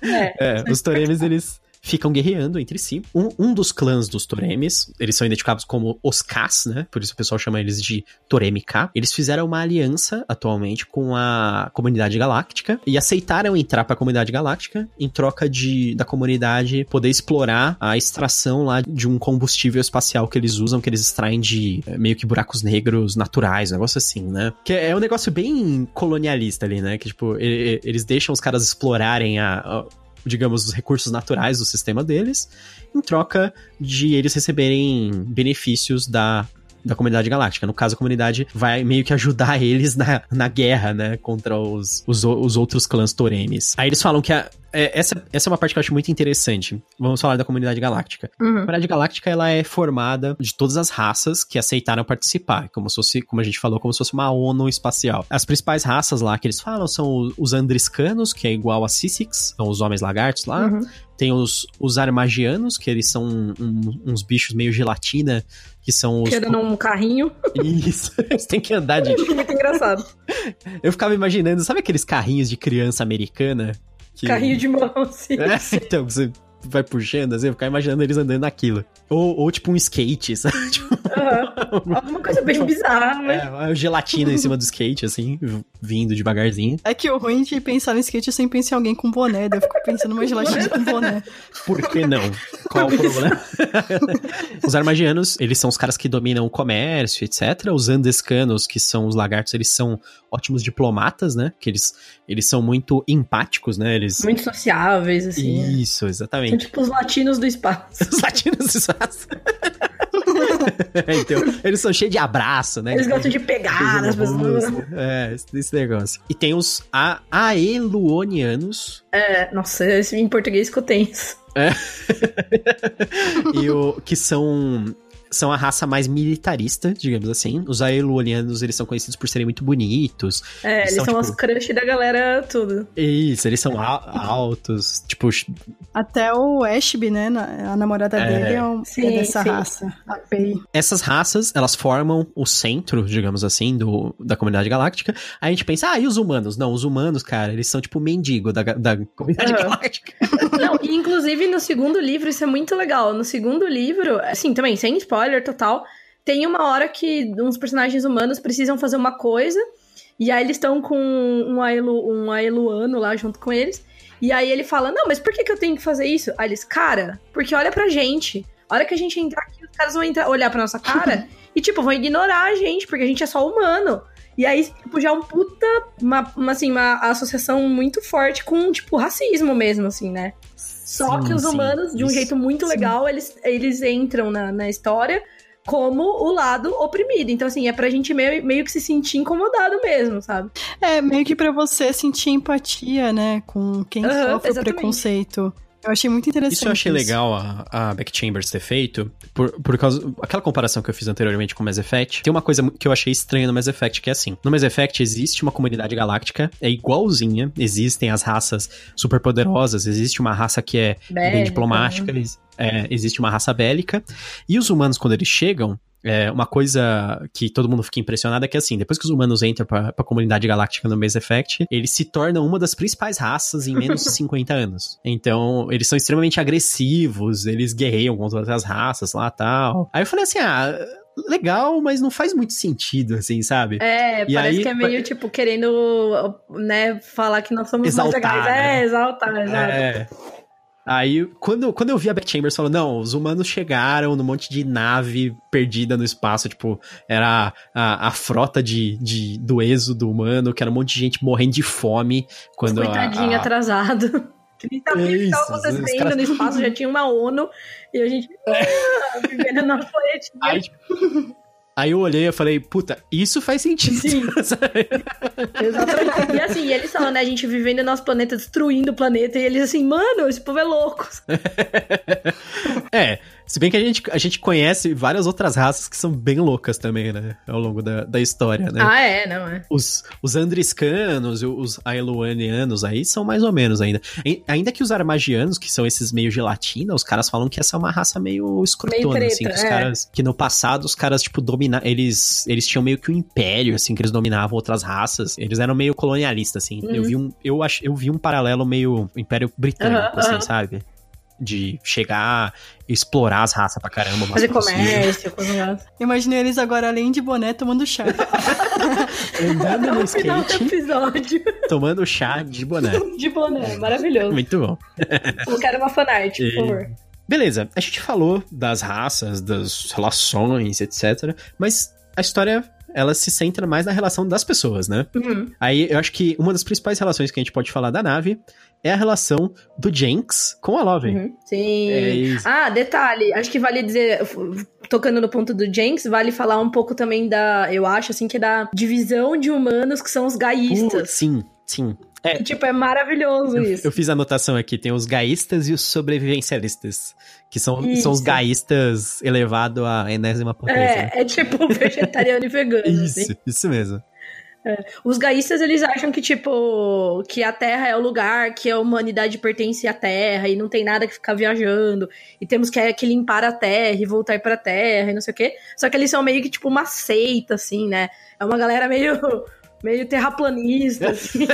É. É, os Toremis, eles ficam guerreando entre si. Um, um dos clãs dos Toremis, eles são identificados como os Kas, né? Por isso o pessoal chama eles de Toremi K. Eles fizeram uma aliança atualmente com a comunidade galáctica e aceitaram entrar pra comunidade galáctica em troca de da comunidade poder explorar a extração lá de um combustível espacial que eles usam, que eles extraem de é, meio que buracos negros naturais, um negócio assim, né? Que é um negócio bem colonialista ali, né? Que, tipo, e- e- eles deixam os caras explorarem a- a digamos, os recursos naturais do sistema deles, em troca de eles receberem benefícios da, da comunidade galáctica. No caso, a comunidade vai meio que ajudar [LAUGHS] eles na, na guerra, né, contra os, os, os outros clãs Toremis. Aí eles falam que a- é, essa, essa é uma parte que eu acho muito interessante. Vamos falar da comunidade galáctica. A Uhum. comunidade galáctica ela é formada de todas as raças que aceitaram participar, como se fosse, como a gente falou, como se fosse uma ONU espacial. As principais raças lá que eles falam são os Andriscanos, que é igual a Sissix, são os homens lagartos lá. Uhum. Tem os, os Armagianos, que eles são um- uns bichos meio gelatina, que são os. Que anda num carrinho. Isso, [LAUGHS] eles têm que andar de. [LAUGHS] Muito [LAUGHS] engraçado. Eu ficava imaginando, sabe aqueles carrinhos de criança americana? Que- Carrinho de mão, assim. É, então, você vai puxando, assim, eu ficava imaginando eles andando naquilo. Ou, ou tipo um skate, [LAUGHS] sabe? Tipo, Uhum. Alguma coisa bem bizarra, mas. é, uma gelatina em cima do skate, assim, vindo devagarzinho. É que o ruim de pensar no skate é sempre pensar em alguém com boné. Daí eu fico pensando numa gelatina com boné. Por que não? Qual o problema? [LAUGHS] os armagianos, eles são os caras que dominam o comércio, etc. Os andescanos, que são os lagartos, eles são ótimos diplomatas, né? Que eles, eles são muito empáticos, né? Eles... Muito sociáveis, assim. Isso, São exatamente. tipo os latinos do espaço. Os latinos se fazem. [LAUGHS] então, eles são cheios de abraço, né? Eles gostam de pegar nas pessoas. É, esse, negócio. E tem os a Aeluonianos, É, nossa, esse em português ficou tenso. [LAUGHS] e o, que são são a raça mais militarista, digamos assim. Os aeluanianos, eles são conhecidos por serem muito bonitos. É, eles, são, são tipo... os crush da galera, tudo. Isso, eles são altos, tipo... Até o Ashby, né, a namorada é... dele é, um, é sim, é dessa sim. raça, a Pei. Essas raças, elas formam o centro, digamos assim, do, da comunidade galáctica. Aí a gente pensa, ah, e os humanos? Não, os humanos, cara, eles são tipo mendigo da, da comunidade uhum. galáctica. Não, e inclusive no segundo livro, isso é muito legal. No segundo livro, assim, também, sem spoiler total, tem uma hora que uns personagens humanos precisam fazer uma coisa, e aí eles estão com um, Aelu, um Aeluano lá junto com eles, e aí ele fala, não, mas por que, que eu tenho que fazer isso? Aí eles, cara, porque olha pra gente, a hora que a gente entrar aqui, os caras vão entrar, olhar pra nossa cara [LAUGHS] e, tipo, vão ignorar a gente, porque a gente é só humano. E aí, tipo, já é um puta, uma, uma, assim, uma associação muito forte com, tipo, racismo mesmo, assim, né? Só sim, que os humanos, sim, de um isso, jeito muito legal, eles, eles entram na, na história como o lado oprimido. Então, assim, é pra gente meio, meio que se sentir incomodado mesmo, sabe? É, meio que pra você sentir empatia, né, com quem uhum, sofre exatamente. o preconceito. Eu achei muito interessante. Isso eu achei isso. legal a, a Beck Chambers ter feito, por, por causa. Aquela comparação que eu fiz anteriormente com o Mass Effect. Tem uma coisa que eu achei estranha no Mass Effect, que é assim: no Mass Effect existe uma comunidade galáctica, é igualzinha, existem as raças super poderosas, existe uma raça que é Bélica, bem diplomática, né? é, existe uma raça bélica, e os humanos, quando eles chegam, é, uma coisa que todo mundo fica impressionado é que, assim, depois que os humanos entram pra, pra comunidade galáctica no Mass Effect, eles se tornam uma das principais raças em menos de [LAUGHS] 50 anos. Então, eles são extremamente agressivos, eles guerreiam contra outras raças lá tal. Aí eu falei assim, ah legal, mas não faz muito sentido, assim, sabe? É, e parece aí, que é meio, tipo, querendo, né, falar que nós somos exaltar, mais legais. Né? É, exaltar, exato. É. Aí, quando, quando eu vi a Beth Chambers falando, não, os humanos chegaram num monte de nave perdida no espaço, tipo, era a, a frota de, de, do êxodo humano, que era um monte de gente morrendo de fome. Quando Coitadinho a, a... atrasado. Que tá o que estava acontecendo caras... no espaço, já tinha uma ONU, e a gente [LAUGHS] é. vivendo na planetinha. Aí, tipo, Aí eu olhei e falei, puta, isso faz sentido. Sim. [LAUGHS] Exatamente. E assim, eles falam, né? A gente vivendo no nosso planeta, destruindo o planeta, e eles assim, mano, esse povo é louco. [LAUGHS] é, se bem que a gente, a gente conhece várias outras raças que são bem loucas também, né? Ao longo da, da história, né? Ah, é, não é? Os, os Andriscanos e os Aeluanianos aí são mais ou menos ainda. Ainda que os Armagianos, que são esses meio gelatina, os caras falam que essa é uma raça meio escrotona, meio assim. Que os é. caras, que no passado os caras, tipo, dominavam. Eles, eles tinham meio que um império, assim, que eles dominavam outras raças. Eles eram meio colonialistas, assim. Uhum. Eu, vi um, eu, ach, eu vi um paralelo meio Império Britânico, uhum, assim, uhum. sabe? De chegar, explorar as raças pra caramba. Fazer comércio, coisa Imaginei eles agora, além de boné, tomando chá. [LAUGHS] Andando no skate. Tomando chá de boné. [LAUGHS] De boné, maravilhoso. Muito bom. Eu quero uma fanart, por favor. Beleza, a gente falou das raças, das relações, etc. Mas a história ela se centra mais na relação das pessoas, né? Uhum. Aí eu acho que uma das principais relações que a gente pode falar da nave é a relação do Jenks com a Love. Uhum. Sim. É ah, detalhe, acho que vale dizer, tocando no ponto do Jenks, vale falar um pouco também da, eu acho assim que é da divisão de humanos que são os gaístas. sim, sim. É, [LAUGHS] tipo, é maravilhoso eu, isso. Eu fiz a anotação aqui, tem os gaístas e os sobrevivencialistas, que são, são os gaístas elevado à enésima potência. É, né? é tipo vegetariano e vegano. Isso, assim. isso mesmo. É. Os gaístas, eles acham que, tipo, que a Terra é o lugar, que a humanidade pertence à Terra e não tem nada que ficar viajando e temos que, que limpar a Terra e voltar pra Terra e não sei o quê. Só que eles são meio que, tipo, uma seita, assim, né? É uma galera meio meio terraplanista, [LAUGHS] assim.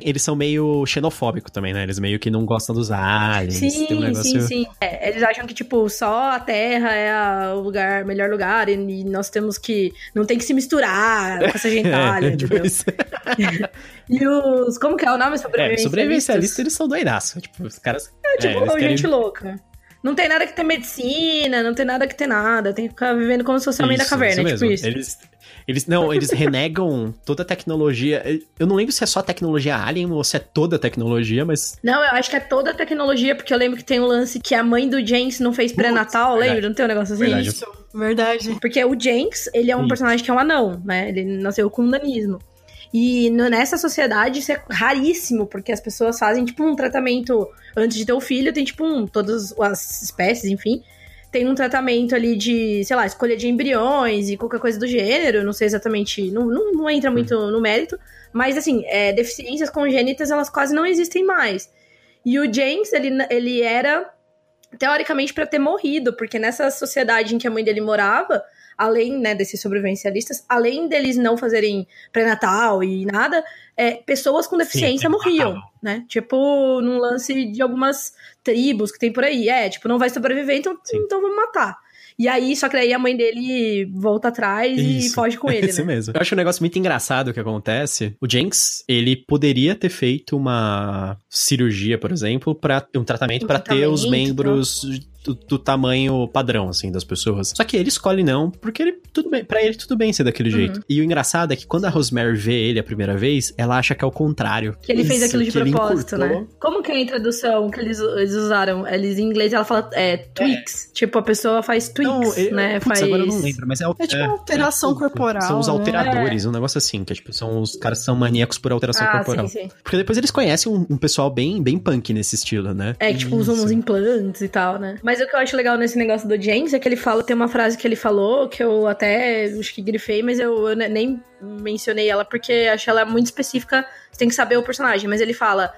eles são meio xenofóbicos também, né? Eles meio que não gostam dos aliens. Sim, um negócio... sim, sim. É, eles acham que, tipo, só a Terra é a, o lugar, melhor lugar e, nós temos que... Não tem que se misturar com essa gentalha, [LAUGHS] é, tipo [LAUGHS] e os... Como que é o nome? Sobrevivencialistas? É, sobrevivencialistas, eles são doidaços. Tipo, os caras... É, tipo, é, gente querem... louca. Não tem nada que ter medicina, não tem nada que ter nada. Tem que ficar vivendo como se fosse o homem da caverna, isso tipo isso. Eles, eles, não, eles [LAUGHS] renegam toda a tecnologia. Eu não lembro se é só tecnologia Alien ou se é toda a tecnologia, mas. Não, eu acho que é toda a tecnologia, porque eu lembro que tem um lance que a mãe do James não fez pré-natal, lembra? Não tem um negócio assim? Verdade. Isso, verdade. Porque o Jenks, ele é um Isso. personagem que é um anão, né? Ele nasceu com um nanismo. E nessa sociedade isso é raríssimo, porque as pessoas fazem, tipo, um tratamento antes de ter o filho, tem, tipo, um, todas as espécies, enfim, tem um tratamento ali de, sei lá, escolha de embriões e qualquer coisa do gênero, não sei exatamente, não, não, não entra muito no mérito, mas assim, é, deficiências congênitas elas quase não existem mais. E o James, ele, ele era teoricamente para ter morrido, porque nessa sociedade em que a mãe dele morava, além né, desses sobrevivencialistas, além deles não fazerem pré-natal e nada, é, pessoas com deficiência Sim, morriam, né? Tipo, num lance de algumas tribos que tem por aí. É, tipo, não vai sobreviver, então, então vamos matar. E aí, só que daí a mãe dele volta atrás Isso. e foge com ele. [LAUGHS] Isso né? mesmo. Eu acho um negócio muito engraçado que acontece. O Jenks, ele poderia ter feito uma cirurgia, por exemplo, para um tratamento um para ter os membros do, do, tamanho padrão, assim, das pessoas. Só que ele escolhe não, porque ele, tudo bem, pra ele tudo bem ser daquele uhum. jeito. E o engraçado é que quando a Rosemary vê ele a primeira vez, ela acha que é o contrário. Que ele Isso, fez aquilo de propósito, né? Como que é a introdução que eles, eles usaram? Eles em inglês ela fala é, tweaks. É. Tipo, a pessoa faz tweaks, não, né? Putz, faz... agora eu não lembro, mas é... É tipo é, alteração é, corporal. São os né? alteradores, um negócio assim, que é, tipo, são os caras que são maníacos por alteração ah, corporal. Sim, sim. Porque depois eles conhecem um, um, pessoal bem, bem punk nesse estilo, né? É, que, tipo, usam uns implantes e tal, né? Mas o que eu acho legal nesse esse negócio do James é que ele fala, tem uma frase que ele falou que eu até acho que grifei, mas eu, eu nem mencionei ela porque acho ela muito específica, você tem que saber o personagem, mas ele fala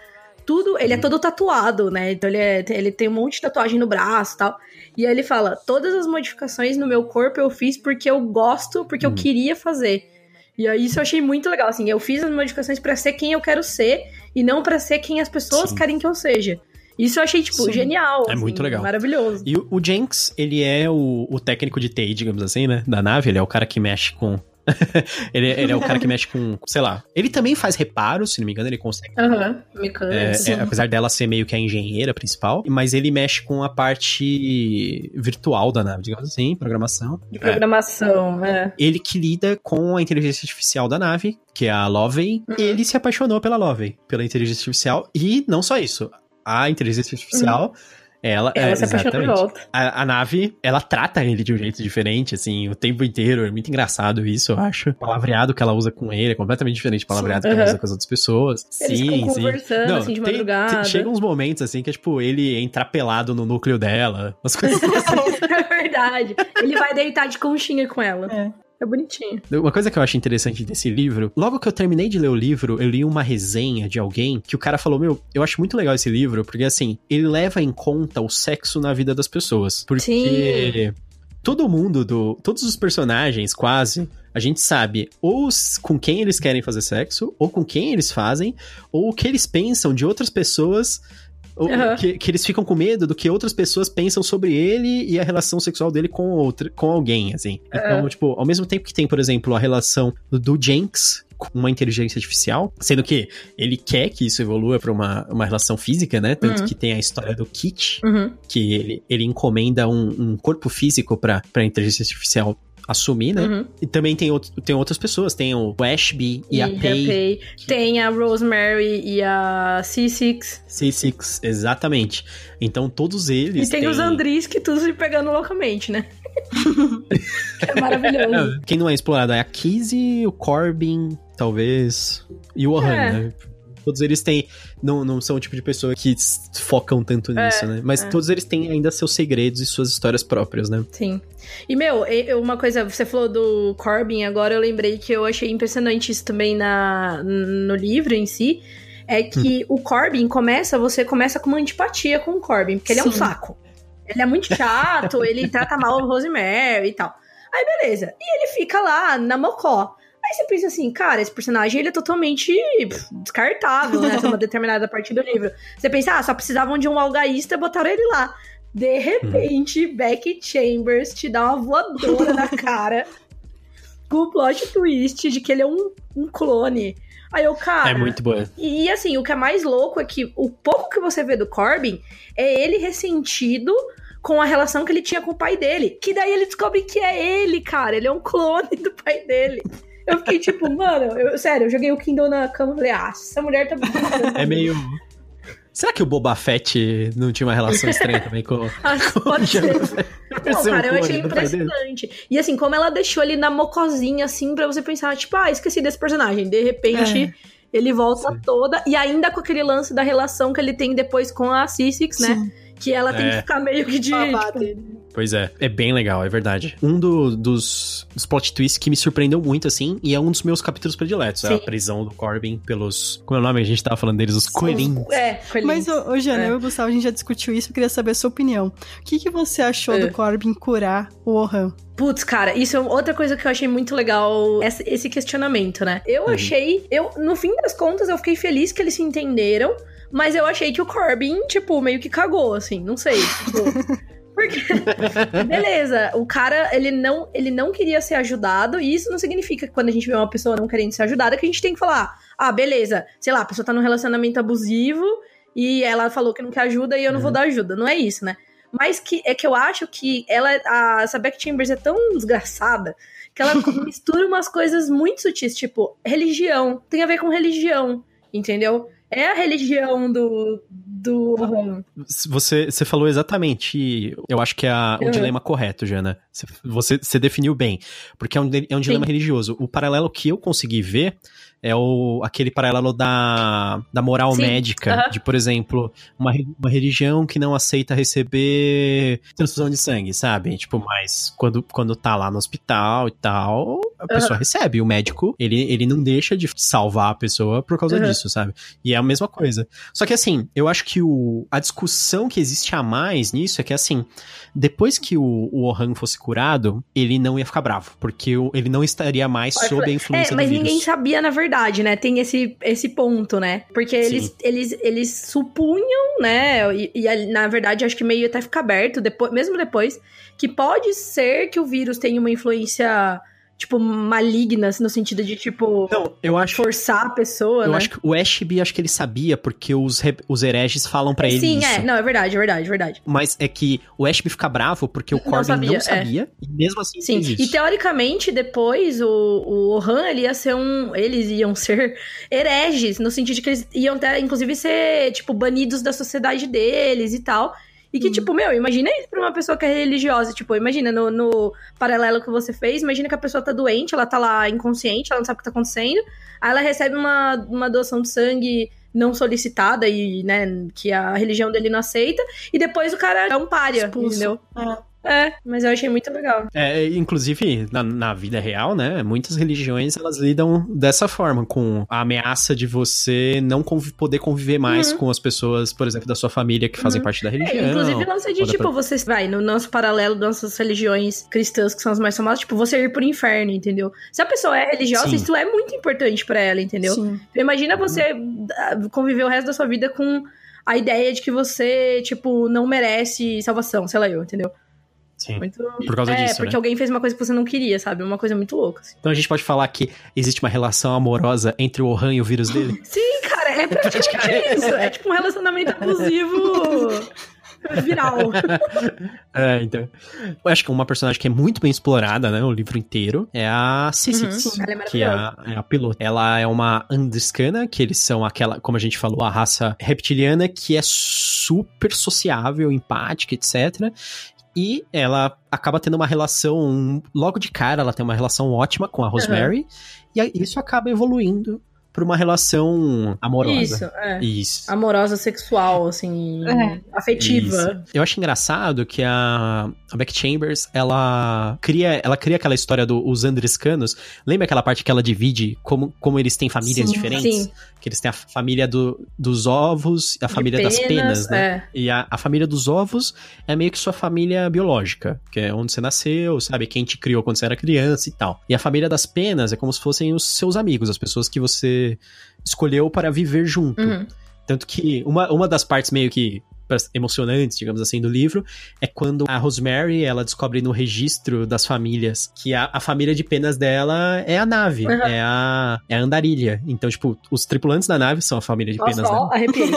tudo, ele é todo tatuado, né? Então ele, é, ele tem um monte de tatuagem no braço e tal. E aí ele fala: todas as modificações no meu corpo eu fiz porque eu gosto, porque eu hum. queria fazer. E aí isso eu achei muito legal, assim, eu fiz as modificações para ser quem eu quero ser e não para ser quem as pessoas Sim. querem que eu seja. Isso eu achei, tipo, Sim. genial. É assim, muito legal. Maravilhoso. E o, o Jenks, ele é o, o técnico de TI, digamos assim, né? Da nave. Ele é o cara que mexe com [LAUGHS] ele, ele, é o cara que mexe com, sei lá. Ele também faz reparos, se não me engano, ele consegue. Aham, uhum, mecânico. É, é, apesar dela ser meio que a engenheira principal, mas ele mexe com a parte virtual da nave, digamos assim, programação. De programação, é. é. Ele que lida com a inteligência artificial da nave, que é a Lovey. Uhum. Ele se apaixonou pela Lovey, pela inteligência artificial. E não só isso a inteligência artificial. Uhum. Ela, ela é, se apaixona volta. A, a, nave, ela trata ele de um jeito diferente, assim, o tempo inteiro. É muito engraçado isso, eu acho. O palavreado que ela usa com ele é completamente diferente do palavreado sim. que ela usa com as outras pessoas. Eles sim, sim. conversando, Não, assim, de madrugada. Tem, tem, chega uns momentos, assim, que é tipo, ele entra pelado no núcleo dela. Umas coisas [LAUGHS] assim. é verdade. Ele vai deitar de conchinha com ela. É. É bonitinho. Uma coisa que eu acho interessante desse livro, logo que eu terminei de ler o livro, eu li uma resenha de alguém que o cara falou: Meu, eu acho muito legal esse livro, porque assim, ele leva em conta o sexo na vida das pessoas. Porque. Sim. Todo mundo do. Todos os personagens, quase, a gente sabe ou com quem eles querem fazer sexo, ou com quem eles fazem, ou o que eles pensam de outras pessoas Uhum. Que, que, eles ficam com medo do que outras pessoas pensam sobre ele e a relação sexual dele com outra, com alguém, assim. Então, uhum. tipo, ao mesmo tempo que tem, por exemplo, a relação do Jenks com uma inteligência artificial, sendo que ele quer que isso evolua para uma, uma relação física, né? Tanto uhum. que tem a história do Kit, uhum. que ele, ele encomenda um, um corpo físico para a inteligência artificial assumir, né? Uhum. E também tem, outro, tem outras pessoas, tem o Ashby e, e a. Que... Tem a Rosemary e a C6. C6, exatamente. Então todos eles. E tem têm... os Andris que tudo se pegando loucamente, né? [LAUGHS] é maravilhoso. Quem não é explorado é a Kizzy, o Corbin, talvez. E o Ohan, é. né? Todos eles têm. Não, não são o tipo de pessoa que focam tanto é, nisso, é, né? Mas é. todos eles têm ainda seus segredos e suas histórias próprias, né? Sim. E, meu, uma coisa, você falou do Corbin, agora eu lembrei que eu achei impressionante isso também na, no livro em si. É que hum. o Corbin começa, você começa com uma antipatia com o Corbin, porque ele Sim. é um saco. Ele é muito chato, ele trata mal o Rosemary e tal. Aí, beleza. E ele fica lá na Mocó. Aí você pensa assim, cara, esse personagem ele é totalmente descartável, né? uma [LAUGHS] determinada parte do livro. Você pensa, ah, só precisavam de um algaísta e botaram ele lá. De repente, uhum. Becky Chambers te dá uma voadora na [LAUGHS] cara com o plot twist de que ele é um, um clone. Aí eu, cara. É muito boa. E assim, o que é mais louco é que o pouco que você vê do Corbin é ele ressentido com a relação que ele tinha com o pai dele. Que daí ele descobre que é ele, cara. Ele é um clone do pai dele. [LAUGHS] Eu fiquei tipo, mano, eu, sério, eu joguei o Kindle na cama e falei, ah, essa mulher tá. [LAUGHS] É meio. Será que o Boba Fett não tinha uma relação estranha também com. [LAUGHS] Ah, pode ser. Não, cara, eu achei impressionante. E assim, como ela deixou ele na mocozinha, assim, pra você pensar, tipo, ah, esqueci desse personagem. De repente. É. Ele volta Sim. toda, e ainda com aquele lance da relação que ele tem depois com a C6, né? Que ela tem que É. ficar meio que de. Tipo. Pois é, é bem legal, é verdade. Um do- dos, dos plot twists que me surpreendeu muito, assim, e é um dos meus capítulos prediletos, é a Sim. prisão do Corbin pelos... Como é o nome? A gente tava falando deles, os coelhinhos. É, coelhinhos. Mas, ô, ô Jana, É. eu e o Gustavo, a gente já discutiu isso, eu queria saber a sua opinião. O que, que você achou É. do Corbin curar o Ohan? Putz, cara, isso é outra coisa que eu achei muito legal, esse, esse questionamento, né? Eu Uhum. achei, eu, no fim das contas, eu fiquei feliz que eles se entenderam, mas eu achei que o Corbin, tipo, meio que cagou, assim, não sei. Tipo, [LAUGHS] porque, beleza, o cara, ele não, ele não queria ser ajudado, e isso não significa que quando a gente vê uma pessoa não querendo ser ajudada, que a gente tem que falar, ah, beleza, sei lá, a pessoa tá num relacionamento abusivo, e ela falou que não quer ajuda e eu não vou Uhum. dar ajuda, não é isso, né? Mas que é que eu acho que ela, a, essa Beck Chambers é tão desgraçada que ela [LAUGHS] mistura umas coisas muito sutis, tipo, religião. Tem a ver com religião, entendeu? É a religião do. do. Você, você falou exatamente, eu acho que é a- o Uhum. dilema correto, Jana. Você, você, definiu bem, porque é um, é um dilema Sim. religioso. O paralelo que eu consegui ver é o, aquele paralelo da, da moral Sim. médica, Aham. de, por exemplo, uma, uma religião que não aceita receber transfusão de sangue, sabe? Tipo, mas quando, quando tá lá no hospital e tal, a pessoa recebe. O médico, ele, ele não deixa de salvar a pessoa por causa Aham. disso, sabe? E é a mesma coisa. Só que assim, eu acho que o, a discussão que existe a mais nisso é que assim, depois que o, o Ohan fosse curado, ele não ia ficar bravo, porque ele não estaria mais sob a influência É, mas do vírus. ninguém sabia, na verdade, né? Tem esse, esse ponto, né? Porque Sim. eles, eles, eles supunham, né? E, e, na verdade, acho que meio até fica aberto, depois, mesmo depois, que pode ser que o vírus tenha uma influência, tipo, maligna, no sentido de, tipo, Não, eu acho forçar a pessoa, eu né? acho que o Ashby acho que ele sabia porque os, re- os hereges falam pra ele Sim, isso. é. Não, é verdade, é verdade, é verdade. Mas é que o Ashby fica bravo porque o Não Corbin sabia, não é. sabia e mesmo assim Sim, e teoricamente, depois, o, o Han, ele ia ser um... Eles iam ser hereges, no sentido de que eles iam até, inclusive, ser, tipo, banidos da sociedade deles e tal. E que, Hum. tipo, meu, imagina isso pra uma pessoa que é religiosa. Tipo, imagina, no, no paralelo que você fez, imagina que a pessoa tá doente, ela tá lá inconsciente, ela não sabe o que tá acontecendo. Aí ela recebe uma, uma doação de sangue não solicitada e, né, que a religião dele não aceita. E depois o cara é um pária, Expulso. entendeu? É. É, mas eu achei muito legal. É, inclusive, na, na vida real, né? Muitas religiões elas lidam dessa forma, com a ameaça de você não convi- poder conviver mais Uhum. com as pessoas, por exemplo, da sua família que fazem parte da religião. É, inclusive, lance de, ou da tipo, pro- você vai no nosso paralelo das nossas religiões cristãs, que são as mais famosas, tipo, você ir pro inferno, entendeu? Se a pessoa é religiosa, Sim. isso é muito importante pra ela, entendeu? Sim. Imagina você ah, conviver o resto da sua vida com a ideia de que você, tipo, não merece salvação, sei lá eu, entendeu? Sim. Muito... Por causa é, disso, porque né? alguém fez uma coisa que você não queria, sabe? Uma coisa muito louca, assim. Então a gente pode falar que existe uma relação amorosa entre o Ohan e o vírus dele? [LAUGHS] Sim, cara, é praticamente [LAUGHS] isso. É tipo um relacionamento abusivo viral. [LAUGHS] É, então. Eu acho que uma personagem que é muito bem explorada, né? O livro inteiro é a Sissix. Uhum, é que é a, é a piloto. Ela é uma Andescana, que eles são aquela, como a gente falou, a raça reptiliana, que é super sociável, empática, etc. E ela acaba tendo uma relação, logo de cara, ela tem uma relação ótima com a Rosemary. E aí isso acaba evoluindo pra uma relação amorosa. Isso, é. Isso. Amorosa, sexual, assim, É. afetiva. Isso. Eu acho engraçado que a, a Beck Chambers, ela cria, ela cria aquela história dos andrescanos. Lembra aquela parte que ela divide como, como eles têm famílias Sim. diferentes? Sim. Que eles têm a família do, dos ovos e a família das penas, né? É. E a, a família dos ovos é meio que sua família biológica, que é onde você nasceu, sabe? Quem te criou quando você era criança e tal. E a família das penas é como se fossem os seus amigos, as pessoas que você escolheu para viver junto. Uhum. Tanto que uma, uma das partes meio que emocionantes, digamos assim, do livro, é quando a Rosemary, ela descobre no registro das famílias que a, a família de penas dela é a nave, Uhum. é, a, é a andarilha. Então, tipo, os tripulantes da nave são a família de Nossa, penas ó, dela. arrepiei.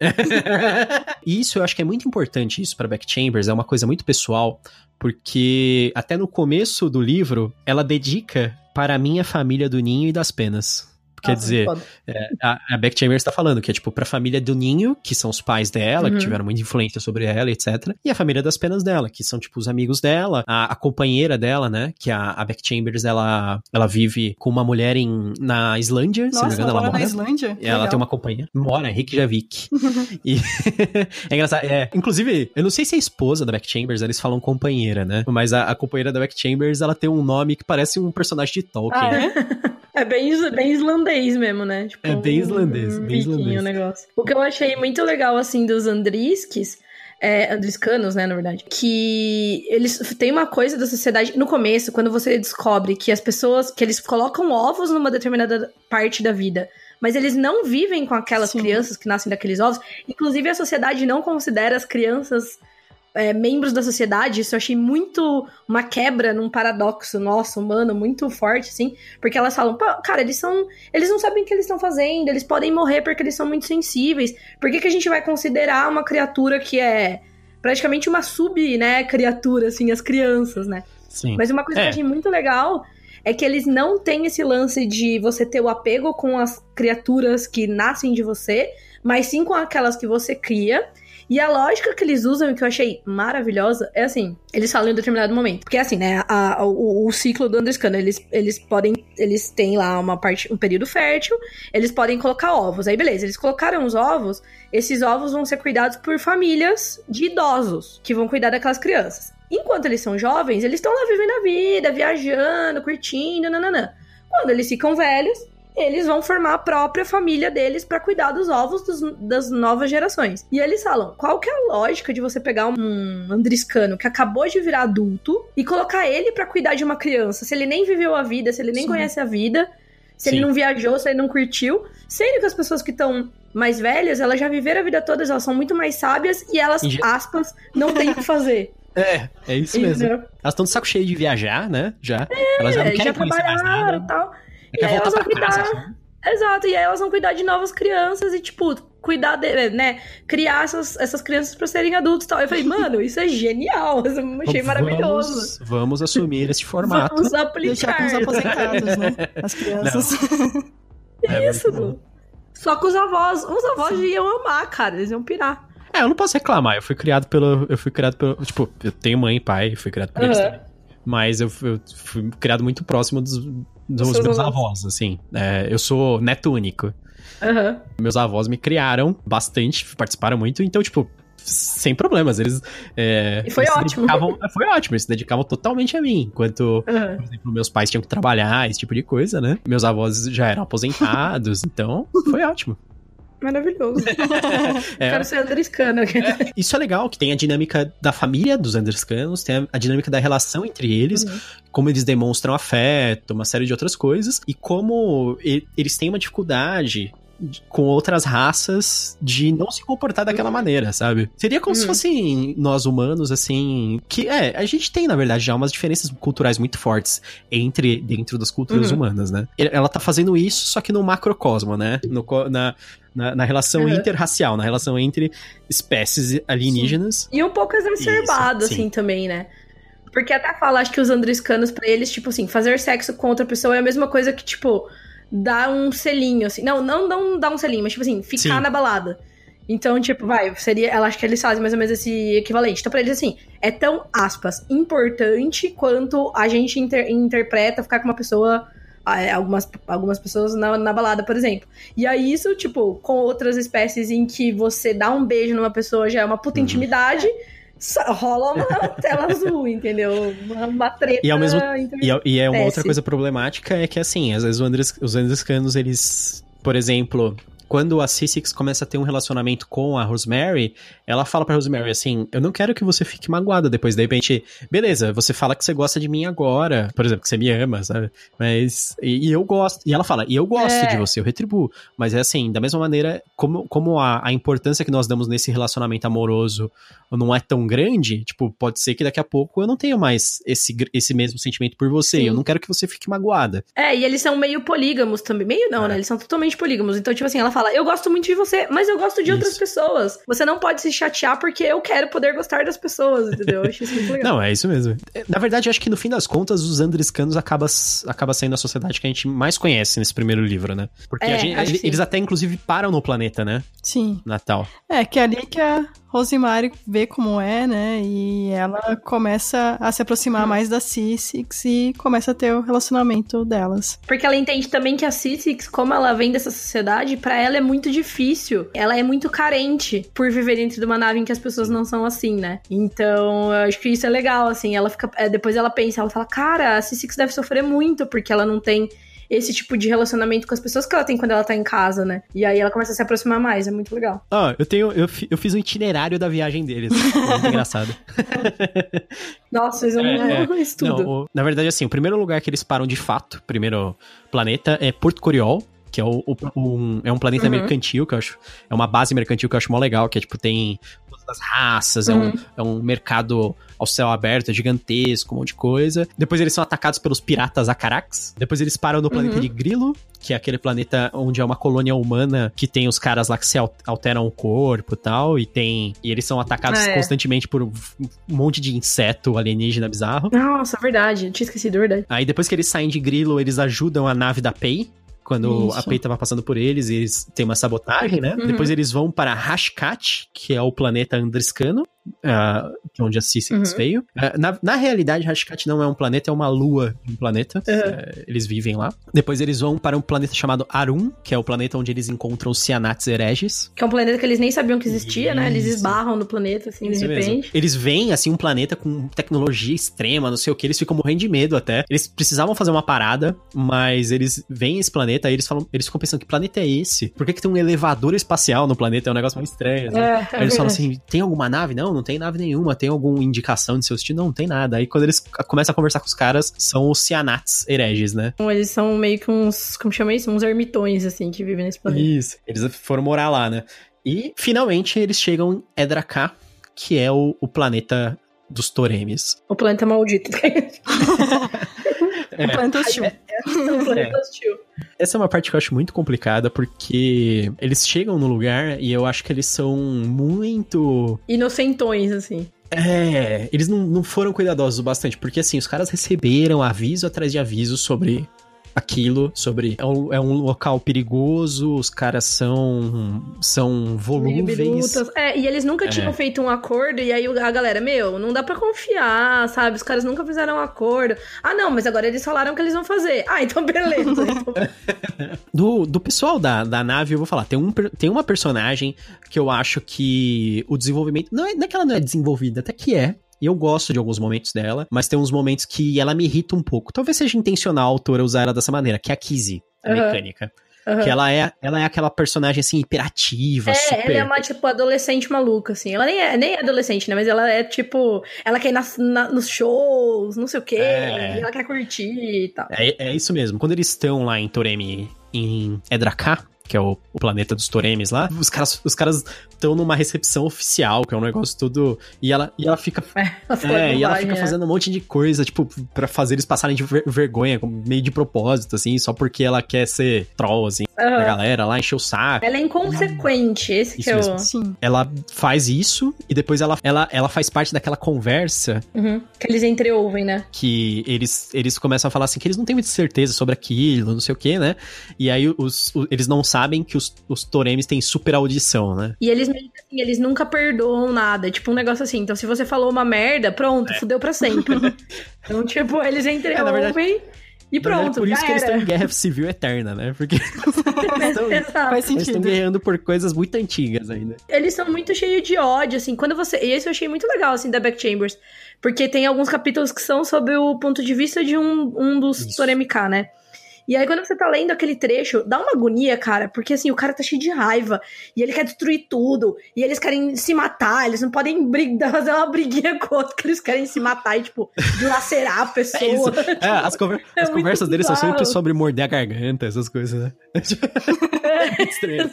[LAUGHS] e isso eu acho que é muito importante, isso para Beck Chambers, é uma coisa muito pessoal, porque até no começo do livro, ela dedica para a minha família do ninho e das penas. Quer dizer, é, a, a Beck Chambers tá falando que é tipo pra família do Ninho, que são os pais dela, uhum. que tiveram muita influência sobre ela, etc. E a família das penas dela, que são tipo os amigos dela, a, a companheira dela, né? Que a, a Beck Chambers, ela, ela vive com uma mulher em, na Islândia, Nossa, se não me engano, ela, ela mora. na Islândia? Ela Legal. tem uma companhia. Mora, Reykjavik. [LAUGHS] e [LAUGHS] é engraçado. É, inclusive, eu não sei se é a esposa da Beck Chambers, eles falam companheira, né? Mas a, a companheira da Beck Chambers, ela tem um nome que parece um personagem de Tolkien. Ah, é? [LAUGHS] É bem, bem islandês mesmo, né? Tipo, é bem islandês, um bem islandês. O, negócio. o que eu achei muito legal, assim, dos Andrisques é, andriscanos, né, na verdade, que eles têm uma coisa da sociedade no começo, quando você descobre que as pessoas, que eles colocam ovos numa determinada parte da vida, mas eles não vivem com aquelas Sim. crianças que nascem daqueles ovos. Inclusive, a sociedade não considera as crianças é, membros da sociedade, isso eu achei muito uma quebra num paradoxo nosso, humano, muito forte, assim, porque elas falam, cara, eles são. Eles não sabem o que eles estão fazendo, eles podem morrer porque eles são muito sensíveis. Por que, que a gente vai considerar uma criatura que é praticamente uma sub, né, criatura, assim, as crianças, né? Sim. Mas uma coisa é. que eu achei muito legal é que eles não têm esse lance de você ter o apego com as criaturas que nascem de você, mas sim com aquelas que você cria. E a lógica que eles usam, que eu achei maravilhosa, é assim: eles falam em determinado momento. Porque assim, né? A, a, o, o, ciclo do Underscanner, eles, eles podem. Eles têm lá uma parte, um período fértil, eles podem colocar ovos. Aí, beleza, eles colocaram os ovos, esses ovos vão ser cuidados por famílias de idosos que vão cuidar daquelas crianças. Enquanto eles são jovens, eles estão lá vivendo a vida, viajando, curtindo, nananã. Quando eles ficam velhos, eles vão formar a própria família deles para cuidar dos ovos dos, das novas gerações. E eles falam: qual que é a lógica de você pegar um andriscano que acabou de virar adulto e colocar ele para cuidar de uma criança, se ele nem viveu a vida, se ele nem Sim. conhece a vida, se Sim. ele não viajou, se ele não curtiu, sendo que as pessoas que estão mais velhas, elas já viveram a vida toda, elas são muito mais sábias e elas, aspas, não têm o que fazer. [LAUGHS] É, é isso mesmo. Elas estão de saco cheio de viajar, né? Já. É, elas já não querem já trabalharam e tal. E aí elas vão cuidar. Casa, Exato, e aí elas vão cuidar de novas crianças e, tipo, cuidar de, né, criar essas, essas crianças para serem adultos e tal. Eu falei, mano, isso é genial, eu achei vamos, maravilhoso. Vamos assumir esse formato. Vamos aplicar. Deixar com os aposentados, né? [LAUGHS] As crianças. [LAUGHS] É isso. Só que os avós, os avós Sim. iam amar, cara, eles iam pirar. É, eu não posso reclamar, eu fui criado pelo, eu fui criado pelo, tipo, eu tenho mãe e pai, fui criado por uhum. eles também. Mas eu, eu fui criado muito próximo dos dos meus avós, assim. É, eu sou neto único. Uhum. Meus avós me criaram bastante, participaram muito, então, tipo, sem problemas. Eles. É, e foi eles ótimo. foi ótimo, eles se dedicavam totalmente a mim. Enquanto, uhum. por exemplo, meus pais tinham que trabalhar, esse tipo de coisa, né? Meus avós já eram aposentados, [LAUGHS] então foi ótimo. Maravilhoso. [LAUGHS] é. Quero ser andrescano. É. Isso é legal, que tem a dinâmica da família dos andrescanos, tem a, dinâmica da relação entre eles, uhum. como eles demonstram afeto, uma série de outras coisas, e como eles têm uma dificuldade com outras raças de não se comportar daquela maneira, sabe? Seria como se uhum. fossem nós humanos, assim. Que é, a gente tem, na verdade, já umas diferenças culturais muito fortes entre dentro das culturas uhum. humanas, né? Ela tá fazendo isso, só que no macrocosmo, né? No, na, na, na relação uhum. interracial, na relação entre espécies alienígenas. Sim. E um pouco exacerbado, Isso, assim, sim. também, né? Porque até fala, acho que os andriscanos, para eles, tipo assim, fazer sexo com outra pessoa é a mesma coisa que, tipo, dar um selinho, assim. Não, não, não dar um selinho, mas, tipo assim, ficar sim. na balada. Então, tipo, vai, seria. Ela acho que eles fazem mais ou menos esse equivalente. Então, pra eles, assim, é tão, aspas, importante quanto a gente inter interpreta ficar com uma pessoa é, algumas, algumas pessoas na, na balada, por exemplo. E aí, isso, tipo, com outras espécies em que você dá um beijo numa pessoa já é uma puta uhum. Rola uma tela [LAUGHS] azul, entendeu? Uma, uma treta. E, ao mesmo, e, e é uma outra coisa problemática é que, assim, às vezes os andrescanos, eles, por exemplo, quando a Cissix começa a ter um relacionamento com a Rosemary, ela fala pra Rosemary assim: Eu não quero que você fique magoada depois. De repente, beleza, você fala que você gosta de mim agora, por exemplo, que você me ama, sabe? Mas. E, e eu gosto. E ela fala: E eu gosto é. de você, eu retribuo. Mas é assim, da mesma maneira, como, como a, a importância que nós damos nesse relacionamento amoroso não é tão grande, tipo, pode ser que daqui a pouco eu não tenha mais esse, esse mesmo sentimento por você. Sim. Eu não quero que você fique magoada. É, e eles são meio polígamos também. Meio não, é. né? Eles são totalmente polígamos. Então, tipo assim, ela fala, eu gosto muito de você, mas eu gosto de Isso. outras pessoas. Você não pode se chatear porque eu quero poder gostar das pessoas, entendeu? Eu acho isso muito [LAUGHS] legal. Não, é isso mesmo. É, Na verdade, acho que no fim das contas, os Andriscanos acaba, acaba sendo a sociedade que a gente mais conhece nesse primeiro livro, né? Porque É, gente- sim. eles até, inclusive, param no planeta, né? Sim. Natal. É, que é ali que a Rosemary vê como é, né? E ela começa a se aproximar mais da Cissix e começa a ter o relacionamento delas. Porque ela entende também que a Cissix, como ela vem dessa sociedade, pra ela é muito difícil. Ela é muito carente por viver dentro de uma nave em que as pessoas não são assim, né? Então, eu acho que isso é legal, assim. Ela fica. é, depois ela pensa, ela fala, cara, a Cissix deve sofrer muito, porque ela não tem esse tipo de relacionamento com as pessoas que ela tem quando ela tá em casa, né? E aí ela começa a se aproximar mais, é muito legal. Ah, eu tenho. Eu, fi- eu fiz um itinerário da viagem deles. [LAUGHS] Muito engraçado. [LAUGHS] Nossa, fez um É, é. estudo. Não, o- na verdade, assim, o primeiro lugar que eles param de fato, primeiro planeta, é Porto Coriol, que é, o, o- um, é um planeta Uhum. mercantil, que eu acho. É uma base mercantil que eu acho mó legal, que é tipo, tem todas as raças, é, um, Uhum. é um mercado ao céu aberto, é gigantesco, um monte de coisa. Depois eles são atacados pelos piratas Acarax. Depois eles param no planeta Uhum. de Grilo, que é aquele planeta onde é uma colônia humana que tem os caras lá que se al- alteram o corpo e tal, e tem. E eles são atacados Ah, é. constantemente por um monte de inseto alienígena bizarro. Nossa, verdade. Eu tinha esquecido, verdade. Aí depois que eles saem de Grilo, eles ajudam a nave da Pei. Quando Isso. a Pei tava passando por eles, e eles têm uma sabotagem, né? Uhum. Depois eles vão para Hashkat, que é o planeta Andriscano, que é onde a Cissix Uhum. veio. Ah, na, na realidade, Hashkat não é um planeta, é uma lua de um planeta. Uhum. Eh, eles vivem lá. Depois eles vão para um planeta chamado Arum, que é o planeta onde eles encontram os Cianates hereges. Que é um planeta que eles nem sabiam que existia, né? Eles Isso. esbarram no planeta, assim, de Isso mesmo. repente. Eles veem, assim, um planeta com tecnologia extrema, não sei o que, eles ficam morrendo de medo até. Eles precisavam fazer uma parada, mas eles veem esse planeta, aí eles falam, eles ficam pensando, que planeta é esse? Por que, que tem um elevador espacial no planeta? É um negócio muito estranho. assim. É, Aí eles falam assim: tem alguma nave? Não, não tem nave nenhuma. Tem alguma indicação de seu destino? Não, não tem nada. Aí quando eles começam a conversar com os caras, são os Cianats hereges, né? Então, Eles são meio que uns, como chama isso? Uns ermitões, assim, que vivem nesse planeta. Isso. Eles foram morar lá, né? E finalmente eles chegam em Edraká, que é o, o planeta dos Toremes. O planeta maldito. [LAUGHS] O planeta [LAUGHS] hostil. o planeta hostil. Essa é uma parte que eu acho muito complicada, porque eles chegam no lugar e eu acho que eles são muito. Inocentões, assim. É, eles não, não foram cuidadosos o bastante, porque assim, os caras receberam aviso atrás de aviso sobre aquilo, sobre é um, é um local perigoso, os caras são são volúveis. É, e eles nunca É. tinham feito um acordo, e aí a galera, meu, não dá pra confiar, sabe? Os caras nunca fizeram um acordo. Ah, não, mas agora eles falaram que eles vão fazer. Ah, então beleza. [LAUGHS] Então, Do, do pessoal da, da nave, eu vou falar, tem, um, tem uma personagem que eu acho que o desenvolvimento. Não é, não é que ela não é desenvolvida, até que é. E eu gosto de alguns momentos dela, mas tem uns momentos que ela me irrita um pouco. Talvez seja intencional a autora usar ela dessa maneira, que é a Kizzy, a Aham. mecânica. aham. Que ela é, ela é aquela personagem, assim, hiperativa, É, super... ela é uma, tipo, adolescente maluca, assim. Ela nem é, nem é adolescente, né? Mas ela é, tipo... Ela quer ir nas- na- nos shows, não sei o quê. É. ela quer curtir e tal. É, é isso mesmo. Quando eles estão lá em Toremi, em Edraká, que é o, o planeta dos Toremes lá, os caras os caras estão numa recepção oficial, que é um negócio tudo. E ela, e ela fica. É, [LAUGHS] É, e ela fica né? fazendo um monte de coisa, tipo, pra fazer eles passarem de ver- vergonha, meio de propósito, assim, só porque ela quer ser troll, assim, Aham. da galera lá, encher o saco. Ela é inconsequente, esse Isso que é o... mesmo. Sim. Ela faz isso e depois ela, ela, ela faz parte daquela conversa Uhum. Que eles entreouvem, né? que eles, eles começam a falar assim que eles não têm muita certeza sobre aquilo, não sei o que, né? E aí os, os- eles não sabem que os, os Toremes têm super audição, né? E eles assim, eles nunca perdoam nada. É tipo um negócio assim. Então, se você falou uma merda, pronto, fudeu pra sempre. [LAUGHS] então, tipo, eles entreouvem É, e Na verdade, pronto, por isso que eles estão em guerra civil eterna, né? Porque [LAUGHS] eles estão-. Faz eles estão sentido. guerreando por coisas muito antigas ainda. Eles são muito cheios de ódio, assim. Quando você. E isso eu achei muito legal, assim, da Back Chambers. Porque tem alguns capítulos que são sobre o ponto de vista de um, um dos. Toremika, né? E aí, quando você tá lendo aquele trecho, dá uma agonia, cara, porque assim, o cara tá cheio de raiva, e ele quer destruir tudo, e eles querem se matar, eles não podem brigar, [LAUGHS] fazer uma briguinha com o outro, que eles querem se matar e, tipo, dilacerar a pessoa. [LAUGHS] É isso. É, as, conver- [LAUGHS] É as conversas deles são sempre sobre morder a garganta, essas coisas, né? Muito estranho.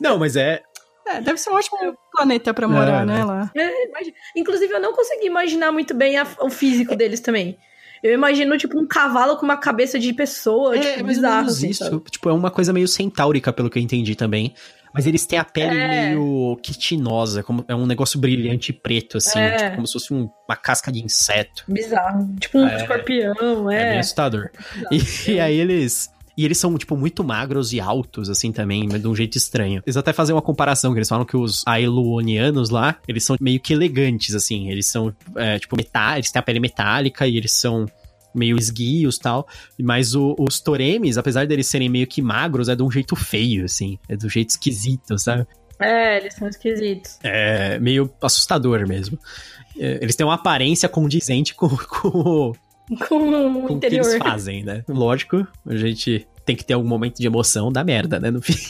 Não, mas é. É, deve ser um ótimo planeta pra morar, É, né, né? lá. É, imagina- Inclusive, eu não consegui imaginar muito bem a- o físico deles também. Eu imagino, tipo, um cavalo com uma cabeça de pessoa, É, tipo, bizarro. assim, isso. sabe? Tipo, é uma coisa meio centaúrica, pelo que eu entendi também. Mas eles têm a pele É. meio quitinosa, como é um negócio brilhante e preto, assim, É. tipo, como se fosse um- uma casca de inseto. Bizarro. Tipo um É. escorpião, É, é. bem assustador. E, e aí eles. E eles são, tipo, muito magros e altos, assim, também, mas de um jeito estranho. Eles até fazem uma comparação, que eles falam que os Ailuonianos lá, eles são meio que elegantes, assim. Eles são, é, tipo, metal, eles têm a pele metálica e eles são meio esguios e tal. Mas o- os Toremes, apesar deles serem meio que magros, é de um jeito feio, assim. É do jeito esquisito, sabe? É, eles são esquisitos. É meio assustador mesmo. É, Eles têm uma aparência condizente com, [LAUGHS] com o [LAUGHS] Com o com o que interior. eles fazem, né? Lógico, a gente tem que ter algum momento de emoção da merda, né? No fim. [LAUGHS]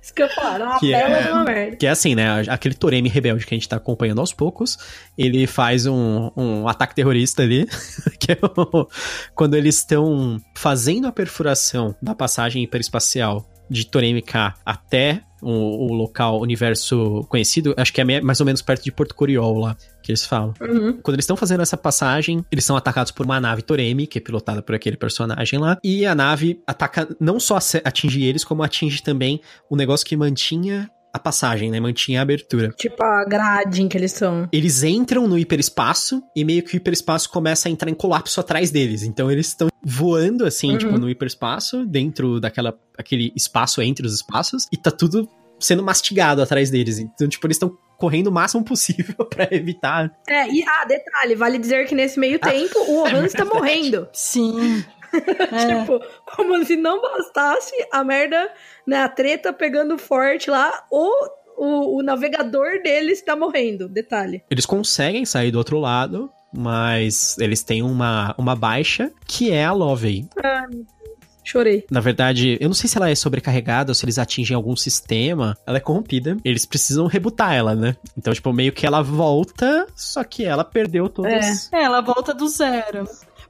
Isso que eu falo, é uma Que bela é- de uma merda. Que é assim, né? Aquele Toreme rebelde que a gente tá acompanhando aos poucos, ele faz um, um ataque terrorista ali, [LAUGHS] que é o- quando eles estão fazendo a perfuração da passagem hiperespacial de Toreme K até o, o local, universo conhecido, acho que é mais ou menos perto de Porto Coriol lá, que eles falam. Uhum. Quando eles estão fazendo essa passagem, eles são atacados por uma nave Toremi, que é pilotada por aquele personagem lá. E a nave ataca, não só atinge eles, como atinge também o negócio que mantinha a passagem, né? Mantinha a abertura. Tipo a grade em que eles são. Eles entram no hiperespaço e meio que o hiperespaço começa a entrar em colapso atrás deles. Então eles estão voando assim, Uhum. tipo, no hiperespaço, dentro daquela aquele espaço entre os espaços, e tá tudo sendo mastigado atrás deles. Então, tipo, eles estão correndo o máximo possível [LAUGHS] pra evitar É, e ah, detalhe, vale dizer que nesse meio tempo o Ohans está [LAUGHS] morrendo. Sim. [LAUGHS] É. Tipo, como se não bastasse a merda, né, a treta pegando forte lá, o, o, o navegador deles tá morrendo, detalhe. Eles conseguem sair do outro lado, mas eles têm uma, uma baixa, que é a Lovey. Chorei. Na verdade, eu não sei se ela é sobrecarregada ou se eles atingem algum sistema. Ela é corrompida. Eles precisam rebutar ela, né? Então, tipo, meio que ela volta, só que ela perdeu todas. É, ela volta do zero.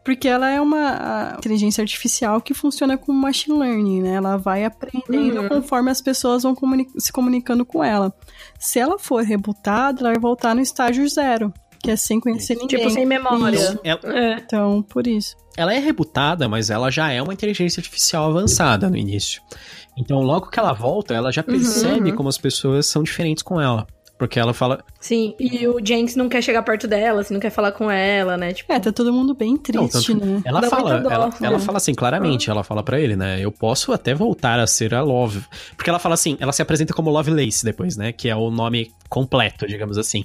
Porque ela é uma inteligência artificial que funciona com machine learning, né? Ela vai aprendendo Uhum. conforme as pessoas vão comuni- se comunicando com ela. Se ela for rebutada, ela vai voltar no estágio zero, que é sem conhecer ninguém. Tipo, sem memória. Ela, É. Então, por isso. ela é rebutada, mas ela já é uma inteligência artificial avançada no início. Então, logo que ela volta, ela já percebe uhum. como as pessoas são diferentes com ela. Porque ela fala. Sim, e o Jenks não quer chegar perto dela, assim, não quer falar com ela, né? Tipo, É, tá todo mundo bem Não, triste, tanto- né? Ela Dá fala, dó, ela, né? ela fala assim, claramente, ela fala pra ele, né? Eu posso até voltar a ser a Love. Porque ela fala assim, ela se apresenta como Lovelace depois, né? Que é o nome completo, digamos assim.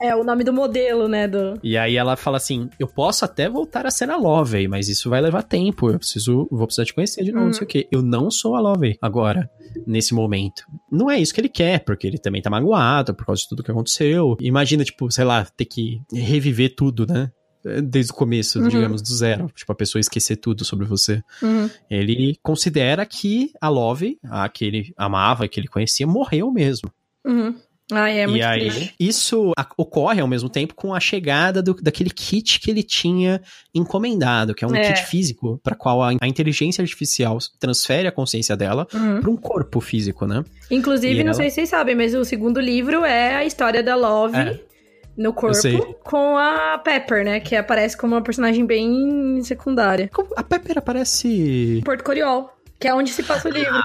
é o nome do modelo, né? Do... E aí ela fala assim: Eu posso até voltar a ser a Lovey, mas isso vai levar tempo. Eu preciso, vou precisar te conhecer de novo, não sei o quê. Eu não sou a Lovey agora, nesse momento. Não é isso que ele quer, porque ele também tá magoado por causa de tudo que aconteceu. Imagina, tipo, sei lá, ter que reviver tudo, né? Desde o começo, Uhum. digamos, do zero. Tipo, a pessoa esquecer tudo sobre você. Uhum. Ele considera que a Love, a que ele amava que ele conhecia, morreu mesmo. Uhum. Ai, é muito e aí, triste. isso ocorre ao mesmo tempo com a chegada do- daquele kit que ele tinha encomendado, que é um É. kit físico, para qual a, a inteligência artificial transfere a consciência dela Uhum. para um corpo físico, né? Inclusive, E não ela- sei se vocês sabem, mas o segundo livro é a história da Love É. no corpo com a Pepper, né? Que aparece como uma personagem bem secundária. A Pepper aparece. Porto Coriol, que é onde se passa o livro.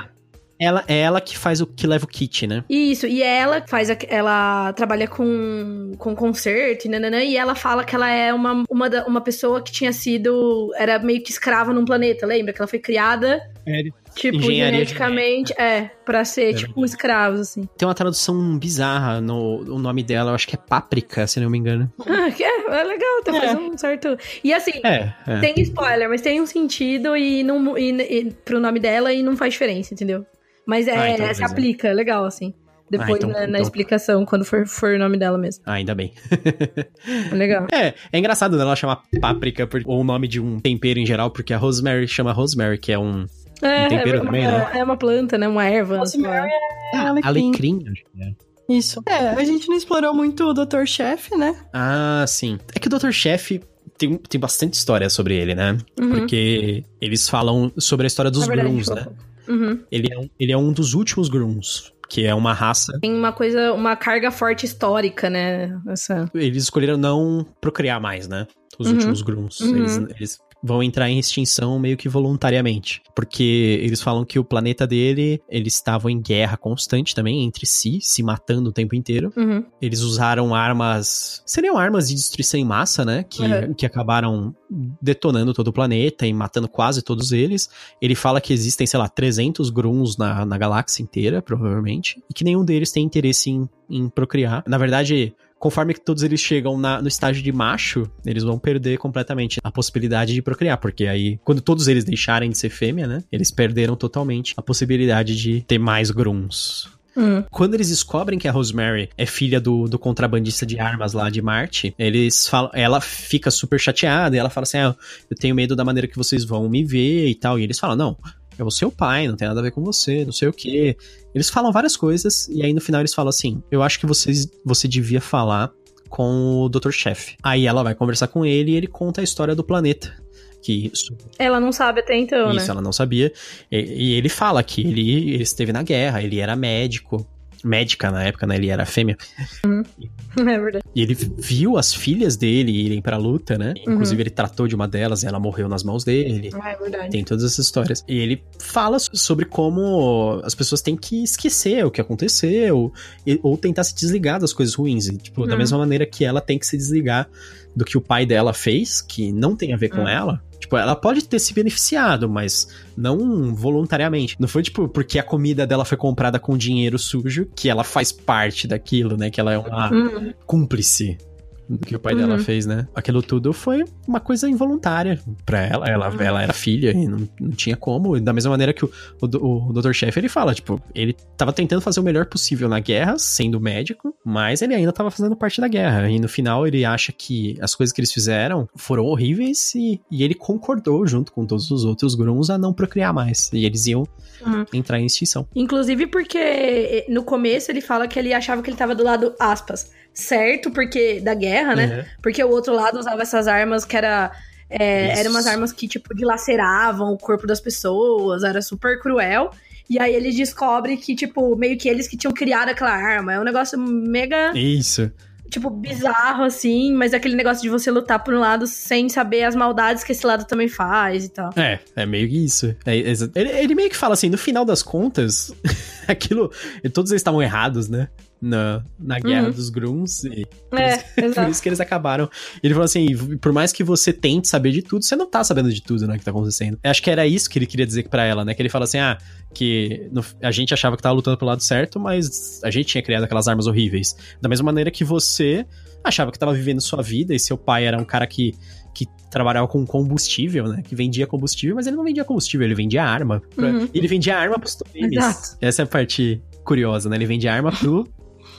Ela é ela que faz o que leva o kit, né? Isso, e ela faz a- ela trabalha com, com concerto e nananã, e ela fala que ela é uma, uma, da- uma pessoa que tinha sido. Era meio que escrava num planeta, lembra? Que ela foi criada, tipo, Engenharia geneticamente, é, pra ser, É tipo, escravos, assim. Tem uma tradução bizarra no o nome dela, eu acho que é Páprica, se não me engano. [LAUGHS] Ah, é, é legal, até faz um certo. E assim, É, é. tem spoiler, mas tem um sentido e, não, e, e, pro nome dela e não faz diferença, entendeu? Mas é, Ah, então se aplica, é legal, assim. Depois então- na, na então- explicação, quando for, for o nome dela mesmo. Ah, ainda bem. É legal. [LAUGHS] É, é engraçado né, ela chamar páprica por- ou o nome de um tempero em geral, porque a rosemary chama rosemary, que é um É, Um tempero é, uma, também, né? é uma planta, né? Uma erva. Rosemary é alecrim. alecrim. acho que é. Isso. É, a gente não explorou muito o Dr. Chef, né? Ah, sim. É que o Dr. Chef tem, tem bastante história sobre ele, né? Uhum. Porque eles falam sobre a história dos É verdade, fala né? um. Uhum. Ele é, um, ele é um dos últimos grunts que é uma raça. Tem uma coisa, uma carga forte histórica, né? Essa... Eles escolheram não procriar mais, né? Os Uhum. últimos Grunts. Uhum. Eles, eles vão entrar em extinção meio que voluntariamente. Porque eles falam que o planeta dele, eles estavam em guerra constante também entre si, se matando o tempo inteiro. Uhum. Eles usaram armas. Seriam armas de destruição em massa, né? Que, Uhum. que acabaram detonando todo o planeta e matando quase todos eles. Ele fala que existem, sei lá, 300 Gruns na, na galáxia inteira, provavelmente. E que nenhum deles tem interesse em, em procriar. Na verdade. Conforme que todos eles chegam na- no estágio de macho, eles vão perder completamente a possibilidade de procriar, porque aí, quando todos eles deixarem de ser fêmea, né, eles perderam totalmente a possibilidade de ter mais gruns. Uhum. Quando eles descobrem que a Rosemary é filha do, do contrabandista de armas lá de Marte, eles falam, ela fica super chateada e ela fala assim: ah, eu tenho medo da maneira que vocês vão me ver e tal. E eles falam: não, ser o pai, não tem nada a ver com você, não sei o quê. Eles falam várias coisas e aí no final eles falam assim: eu acho que vocês, você devia falar com o Dr. Chef. Aí ela vai conversar com ele e ele conta a história do planeta. Que isso, Ela não sabe até então, isso né? ela não sabia. E, e ele fala que ele, ele esteve na guerra, ele era médico. Médica na época, né? Ele era fêmea. [LAUGHS] É verdade. E ele viu as filhas dele irem pra luta, né? Uhum. Inclusive, ele tratou de uma delas e ela morreu nas mãos dele. Ah, é verdade. Tem todas essas histórias. E ele fala sobre como as pessoas têm que esquecer o que aconteceu, ou tentar se desligar das coisas ruins. E, tipo, da Uhum. mesma maneira que ela tem que se desligar do que o pai dela fez, que não tem a ver com Uhum. ela. Tipo, ela pode ter se beneficiado, mas não voluntariamente. Não foi, tipo, porque a comida dela foi comprada com dinheiro sujo que ela faz parte daquilo, né? Que ela é uma Uhum. cúmplice que o pai Uhum. dela fez, né? Aquilo tudo foi uma coisa involuntária pra ela. Ela, Uhum. ela era filha e não, não tinha como. E Da mesma maneira que o, o, o Dr. Chef, ele fala, tipo, ele tava tentando fazer o melhor possível na guerra, sendo médico, mas ele ainda tava fazendo parte da guerra. E no final ele acha que as coisas que eles fizeram foram horríveis e, e ele concordou junto com todos os outros Gruns a não procriar mais. E eles iam Uhum. entrar em extinção. Inclusive porque eh, no começo ele fala que ele achava que ele tava do lado, aspas, certo, porque da guerra, né? Uhum. Porque o outro lado usava essas armas que era. É, eram umas armas que, tipo, dilaceravam o corpo das pessoas, era super cruel. E aí ele descobre que, tipo, meio que eles que tinham criado aquela arma. É um negócio mega, Isso. tipo, bizarro, assim, mas é aquele negócio de você lutar por um lado sem saber as maldades que esse lado também faz e tal. É, é meio que isso. É, ele, ele meio que fala assim, no final das contas, [LAUGHS] aquilo. Todos eles estavam errados, né? Na, na guerra Uhum. dos Gruns. E por, É, isso, [LAUGHS] por isso que eles acabaram. Ele falou assim: por mais que você tente saber de tudo, você não tá sabendo de tudo, né? Que tá acontecendo. Eu acho que era isso que ele queria dizer pra ela, né? Que ele fala assim: ah, que no- a gente achava que tava lutando pelo lado certo, mas a gente tinha criado aquelas armas horríveis. Da mesma maneira que você achava que tava vivendo sua vida e seu pai era um cara que. Que trabalhava com combustível, né? Que vendia combustível, mas ele não vendia combustível, ele vendia arma. Pra- Uhum. Ele vendia arma pros. Exato. Essa é a parte curiosa, né? Ele vendia arma pro,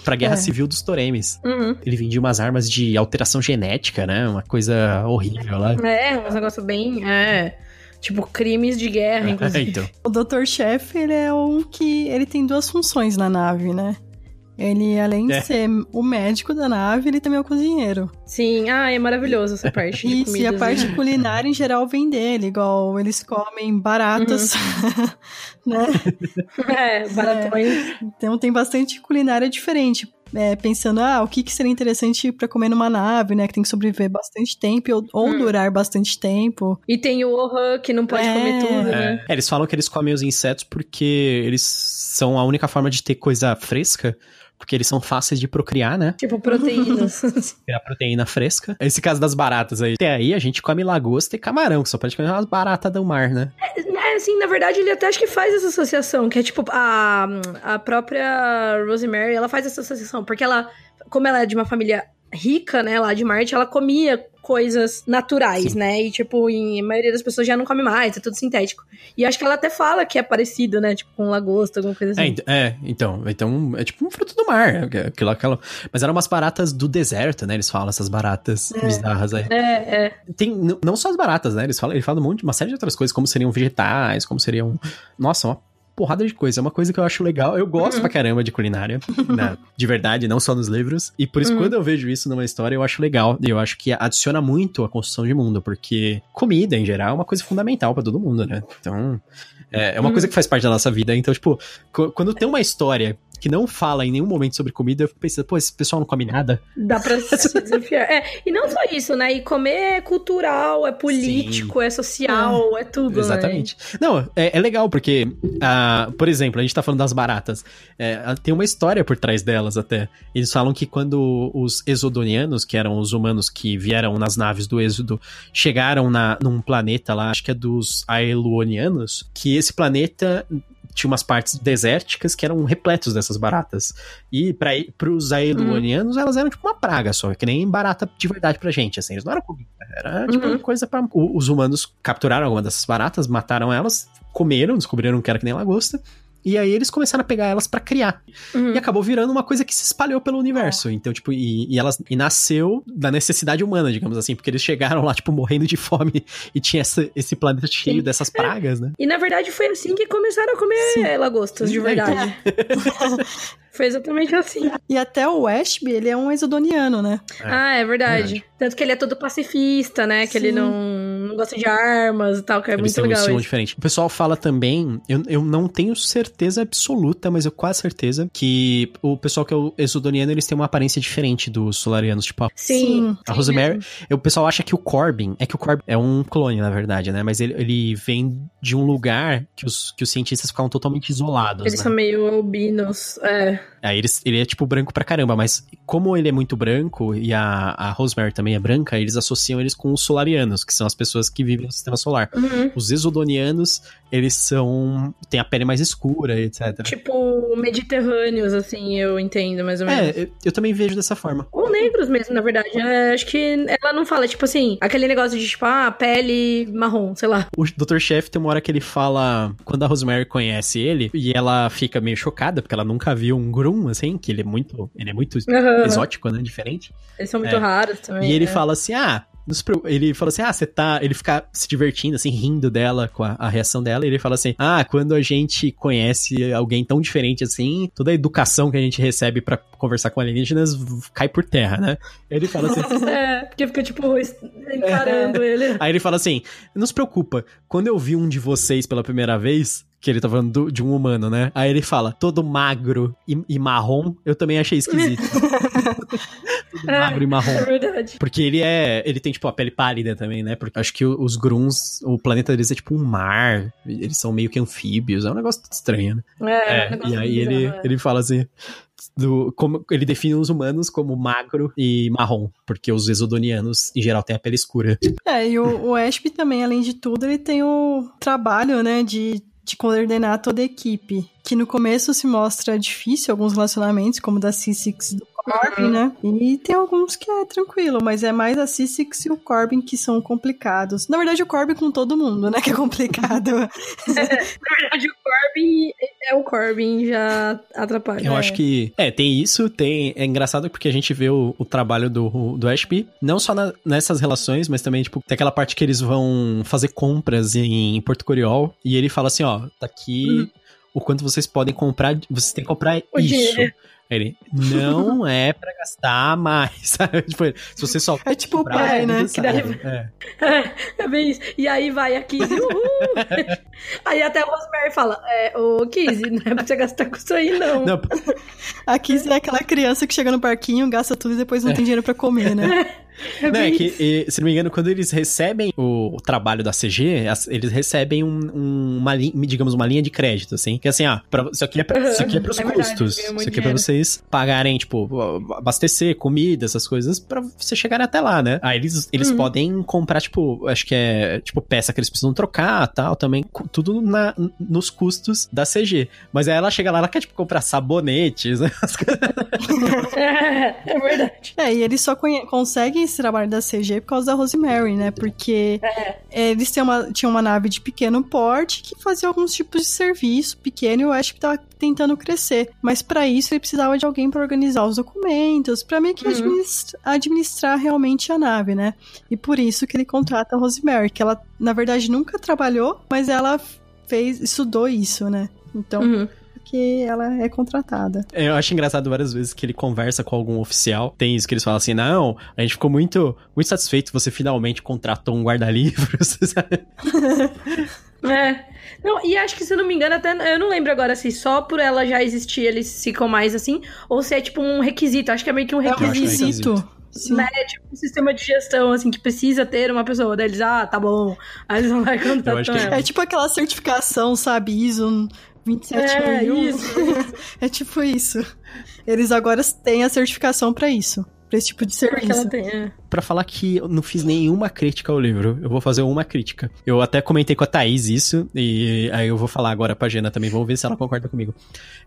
pra guerra É. civil dos Toremes. Uhum. Ele vendia umas armas de alteração genética, né? Uma coisa horrível lá. É, um negócio bem. É. Tipo, crimes de guerra, inclusive. então. O Dr. Chef, ele é um que. Ele tem duas funções na nave, né? Ele, além É. de ser o médico da nave, ele também é o cozinheiro. Sim, ah, é maravilhoso essa [LAUGHS] parte. de Isso, e a comidas, parte né? culinária em geral vem dele, igual eles comem baratas, [LAUGHS] né? É, baratões. Então tem bastante culinária diferente. É, pensando, ah, o que, que seria interessante pra comer numa nave, né? Que tem que sobreviver bastante tempo ou, ou Hum. durar bastante tempo. E tem o Ohan, que não pode É. comer tudo, né? É, eles falam que eles comem os insetos porque eles são a única forma de ter coisa fresca. Porque eles são fáceis de procriar, né? Tipo, proteínas. [LAUGHS] Ter a proteína fresca. Esse caso das baratas aí. Até aí a gente come lagosta e camarão, que são praticamente umas baratas do mar, né? é, assim, na verdade, ele até acho que faz essa associação, que é tipo, a, a própria Rosemary, ela faz essa associação, porque ela, como ela é de uma família rica, né, lá de Marte, ela comia coisas naturais, Sim. né? E, tipo, em, a maioria das pessoas já não come mais, é tudo sintético. E acho que ela até fala que é parecido, né? Tipo, com lagosta, alguma coisa É, assim. ent- é, então, então, é tipo um fruto do mar, é aquilo, aquela, mas eram umas baratas do deserto, né, eles falam, essas baratas bizarras aí. É, é. Tem, não só as baratas, né, eles falam, ele fala um monte, uma série de outras coisas, como seriam vegetais, como seriam, nossa, uma porrada de coisa, é uma coisa que eu acho legal, eu gosto Uhum. pra caramba de culinária, [LAUGHS] na- de verdade, não só nos livros, e por isso Uhum. quando eu vejo isso numa história, eu acho legal, e eu acho que adiciona muito a construção de mundo, porque comida, em geral, é uma coisa fundamental pra todo mundo, né, então... É, é uma Uhum. coisa que faz parte da nossa vida. Então, tipo, qu- quando tem uma história que não fala em nenhum momento sobre comida, eu fico pensando, pô, esse pessoal não come nada. Dá pra [LAUGHS] se desafiar. É, e não só isso, né? E comer é cultural, é político, Sim. é social, é, é tudo, né? Exatamente. Né? Não, é, é, legal, porque, uh, por exemplo, a gente tá falando das baratas. É, tem uma história por trás delas até. Eles falam que quando os exodonianos, que eram os humanos que vieram nas naves do Êxodo, chegaram na, num planeta lá, acho que é dos Aeluonianos, que esse planeta tinha umas partes desérticas que eram repletos dessas baratas. E para os aeluanianos, uhum. elas eram tipo uma praga só, que nem barata de verdade pra gente, assim. Eles não eram comida, era tipo uhum. uma coisa para Os humanos capturaram alguma dessas baratas, mataram elas, comeram, descobriram que era que nem lagosta, e aí eles começaram a pegar elas para criar. Uhum. E acabou virando uma coisa que se espalhou pelo universo. Então, tipo, e, e, elas e nasceu da necessidade humana, digamos assim, porque eles chegaram lá, tipo, morrendo de [LAUGHS] fome e tinha essa, esse planeta cheio Sim. dessas pragas, né? E na verdade foi assim que começaram a comer Sim. lagostas, de verdade. [LAUGHS] Foi exatamente assim. E até o Ashby, ele é um exodoniano, né? É. Ah, é verdade. verdade. Tanto que ele é todo pacifista, né? Que Sim. ele não, não gosta de armas e tal, que é Eles muito legal. Um diferente. O pessoal fala também, eu, eu não tenho certeza absoluta, mas eu quase certeza que o pessoal que é o exodoniano, eles têm uma aparência diferente dos solarianos, tipo... Sim. A Rosemary, o pessoal acha que o Corbin, é que o Corbin é um clone, na verdade, né? Mas ele, ele vem de um lugar que os, que os cientistas ficavam totalmente isolados, Eles né? são meio albinos, é. Aí ele, ele é tipo branco pra caramba, mas como ele é muito branco e a, a Rosemary também é branca, eles associam eles com os solarianos, que são as pessoas que vivem no sistema solar. Uhum. Os exodonianos, eles são. têm a pele mais escura, etc. Tipo, mediterrâneos, assim, eu entendo mais ou menos. É, eu, eu também vejo dessa forma. Ou negros mesmo, na verdade. É, acho que ela não fala, tipo assim, aquele negócio de, tipo, ah, pele marrom, sei lá. O Dr. Chef tem uma hora que ele fala. Quando a Rosemary conhece ele, e ela fica meio chocada, porque ela nunca viu um Grum assim, que ele é muito, ele é muito uhum. exótico, né, diferente. Eles são muito é. raros também. E ele é. fala assim, ah, ele fala assim, ah, você tá. Ele fica se divertindo, assim, rindo dela, com a, a, reação dela. E ele fala assim: ah, quando a gente conhece alguém tão diferente assim, toda a educação que a gente recebe para conversar com alienígenas cai por terra, né? Ele fala assim. é, porque fica, tipo, encarando é. ele. Aí ele fala assim: não se preocupa, quando eu vi um de vocês pela primeira vez, que ele tá falando do, de um humano, né? Aí ele fala, todo magro e, e marrom, eu também achei esquisito. [LAUGHS] todo é, magro e marrom. É verdade. Porque ele é. Ele tem, tipo, a pele pálida também, né? Porque acho que os Gruns, o planeta deles é tipo um mar. Eles são meio que anfíbios. É um negócio estranho, né? É, é um e aí ele, é. ele fala assim. Do, como ele define os humanos como magro e marrom, porque os exodonianos, em geral, têm a pele escura. É, e o, o Ashby também, além de tudo, ele tem o trabalho, né, de de coordenar toda a equipe. Que no começo se mostra difícil alguns relacionamentos, como da C6 do Corbin, uhum. né? E tem alguns que é tranquilo, mas é mais a C6 e o Corbin que são complicados. Na verdade, o Corbin com todo mundo, né? Que é complicado. [LAUGHS] [LAUGHS] Na verdade, o Corbin é o Corbin já atrapalha. Eu é. acho que. É, tem isso, tem. É engraçado porque a gente vê o, o trabalho do, do Ashby, não só na, nessas relações, mas também, tipo, tem aquela parte que eles vão fazer compras em, em Porto Coriol e ele fala assim: ó, tá aqui. Uhum. O quanto vocês podem comprar, vocês têm que comprar o isso. Dinheiro. Ele, não [LAUGHS] é pra gastar mais, [LAUGHS] sabe? Tipo, se você só. É tipo o pai, né? Que daí... é. [LAUGHS] É, é bem isso. E aí vai a Kizzy, uhul! aí até o Rosemary fala: é, Ô Kizzy, não é pra você gastar com isso aí, não. não. A Kizzy é aquela criança que chega no parquinho, gasta tudo e depois não é. tem dinheiro pra comer, né? É não, é que, e, se não me engano, quando eles recebem o, o trabalho da CG, as, eles recebem um, um, uma linha, digamos, uma linha de crédito, assim. Que assim, ah, pra, isso aqui é, pra, isso aqui é pros é custos. Verdade, isso aqui é pra vocês pagarem, tipo, abastecer comida, essas coisas, pra você chegarem até lá, né? Aí eles, eles uhum. podem comprar, tipo, acho que é, tipo, peça que eles precisam trocar tal, também, tudo na, nos custos da CG. Mas aí ela chega lá, ela quer, tipo, comprar sabonetes, [LAUGHS] né? [LAUGHS] é, é verdade. É, e eles só conseguem esse trabalho da CG por causa da Rosemary, né? Porque é. eles têm uma, tinham uma nave de pequeno porte que fazia alguns tipos de serviço pequeno e eu acho que tava tentando crescer. Mas para isso ele precisava de alguém para organizar os documentos, para meio que uhum. administrar, administrar realmente a nave, né? E por isso que ele contrata a Rosemary, que ela, na verdade, nunca trabalhou, mas ela fez, estudou isso, né? Então, uhum porque ela é contratada. É, eu acho engraçado várias vezes que ele conversa com algum oficial. Tem isso que eles falam assim: não, a gente ficou muito, muito satisfeito, você finalmente contratou um guarda-livros, [LAUGHS] [LAUGHS] É. Não, e acho que, se eu não me engano, até. Eu não lembro agora se só por ela já existir eles ficam mais assim, ou se é tipo um requisito. Acho que é meio que um requisito. É um requisito. Sim. Né? Tipo um sistema de gestão, assim, que precisa ter uma pessoa. Daí eles, ah, tá bom. Aí eles vão lá e contratam é, é tipo aquela certificação, sabe? ISO 27 é, isso, isso. [LAUGHS] é tipo isso. Eles agora têm a certificação para isso pra esse tipo de serviço. É. Pra falar que eu não fiz nenhuma crítica ao livro, eu vou fazer uma crítica. Eu até comentei com a Thaís isso, e aí eu vou falar agora pra Jena também, vamos ver se ela concorda comigo.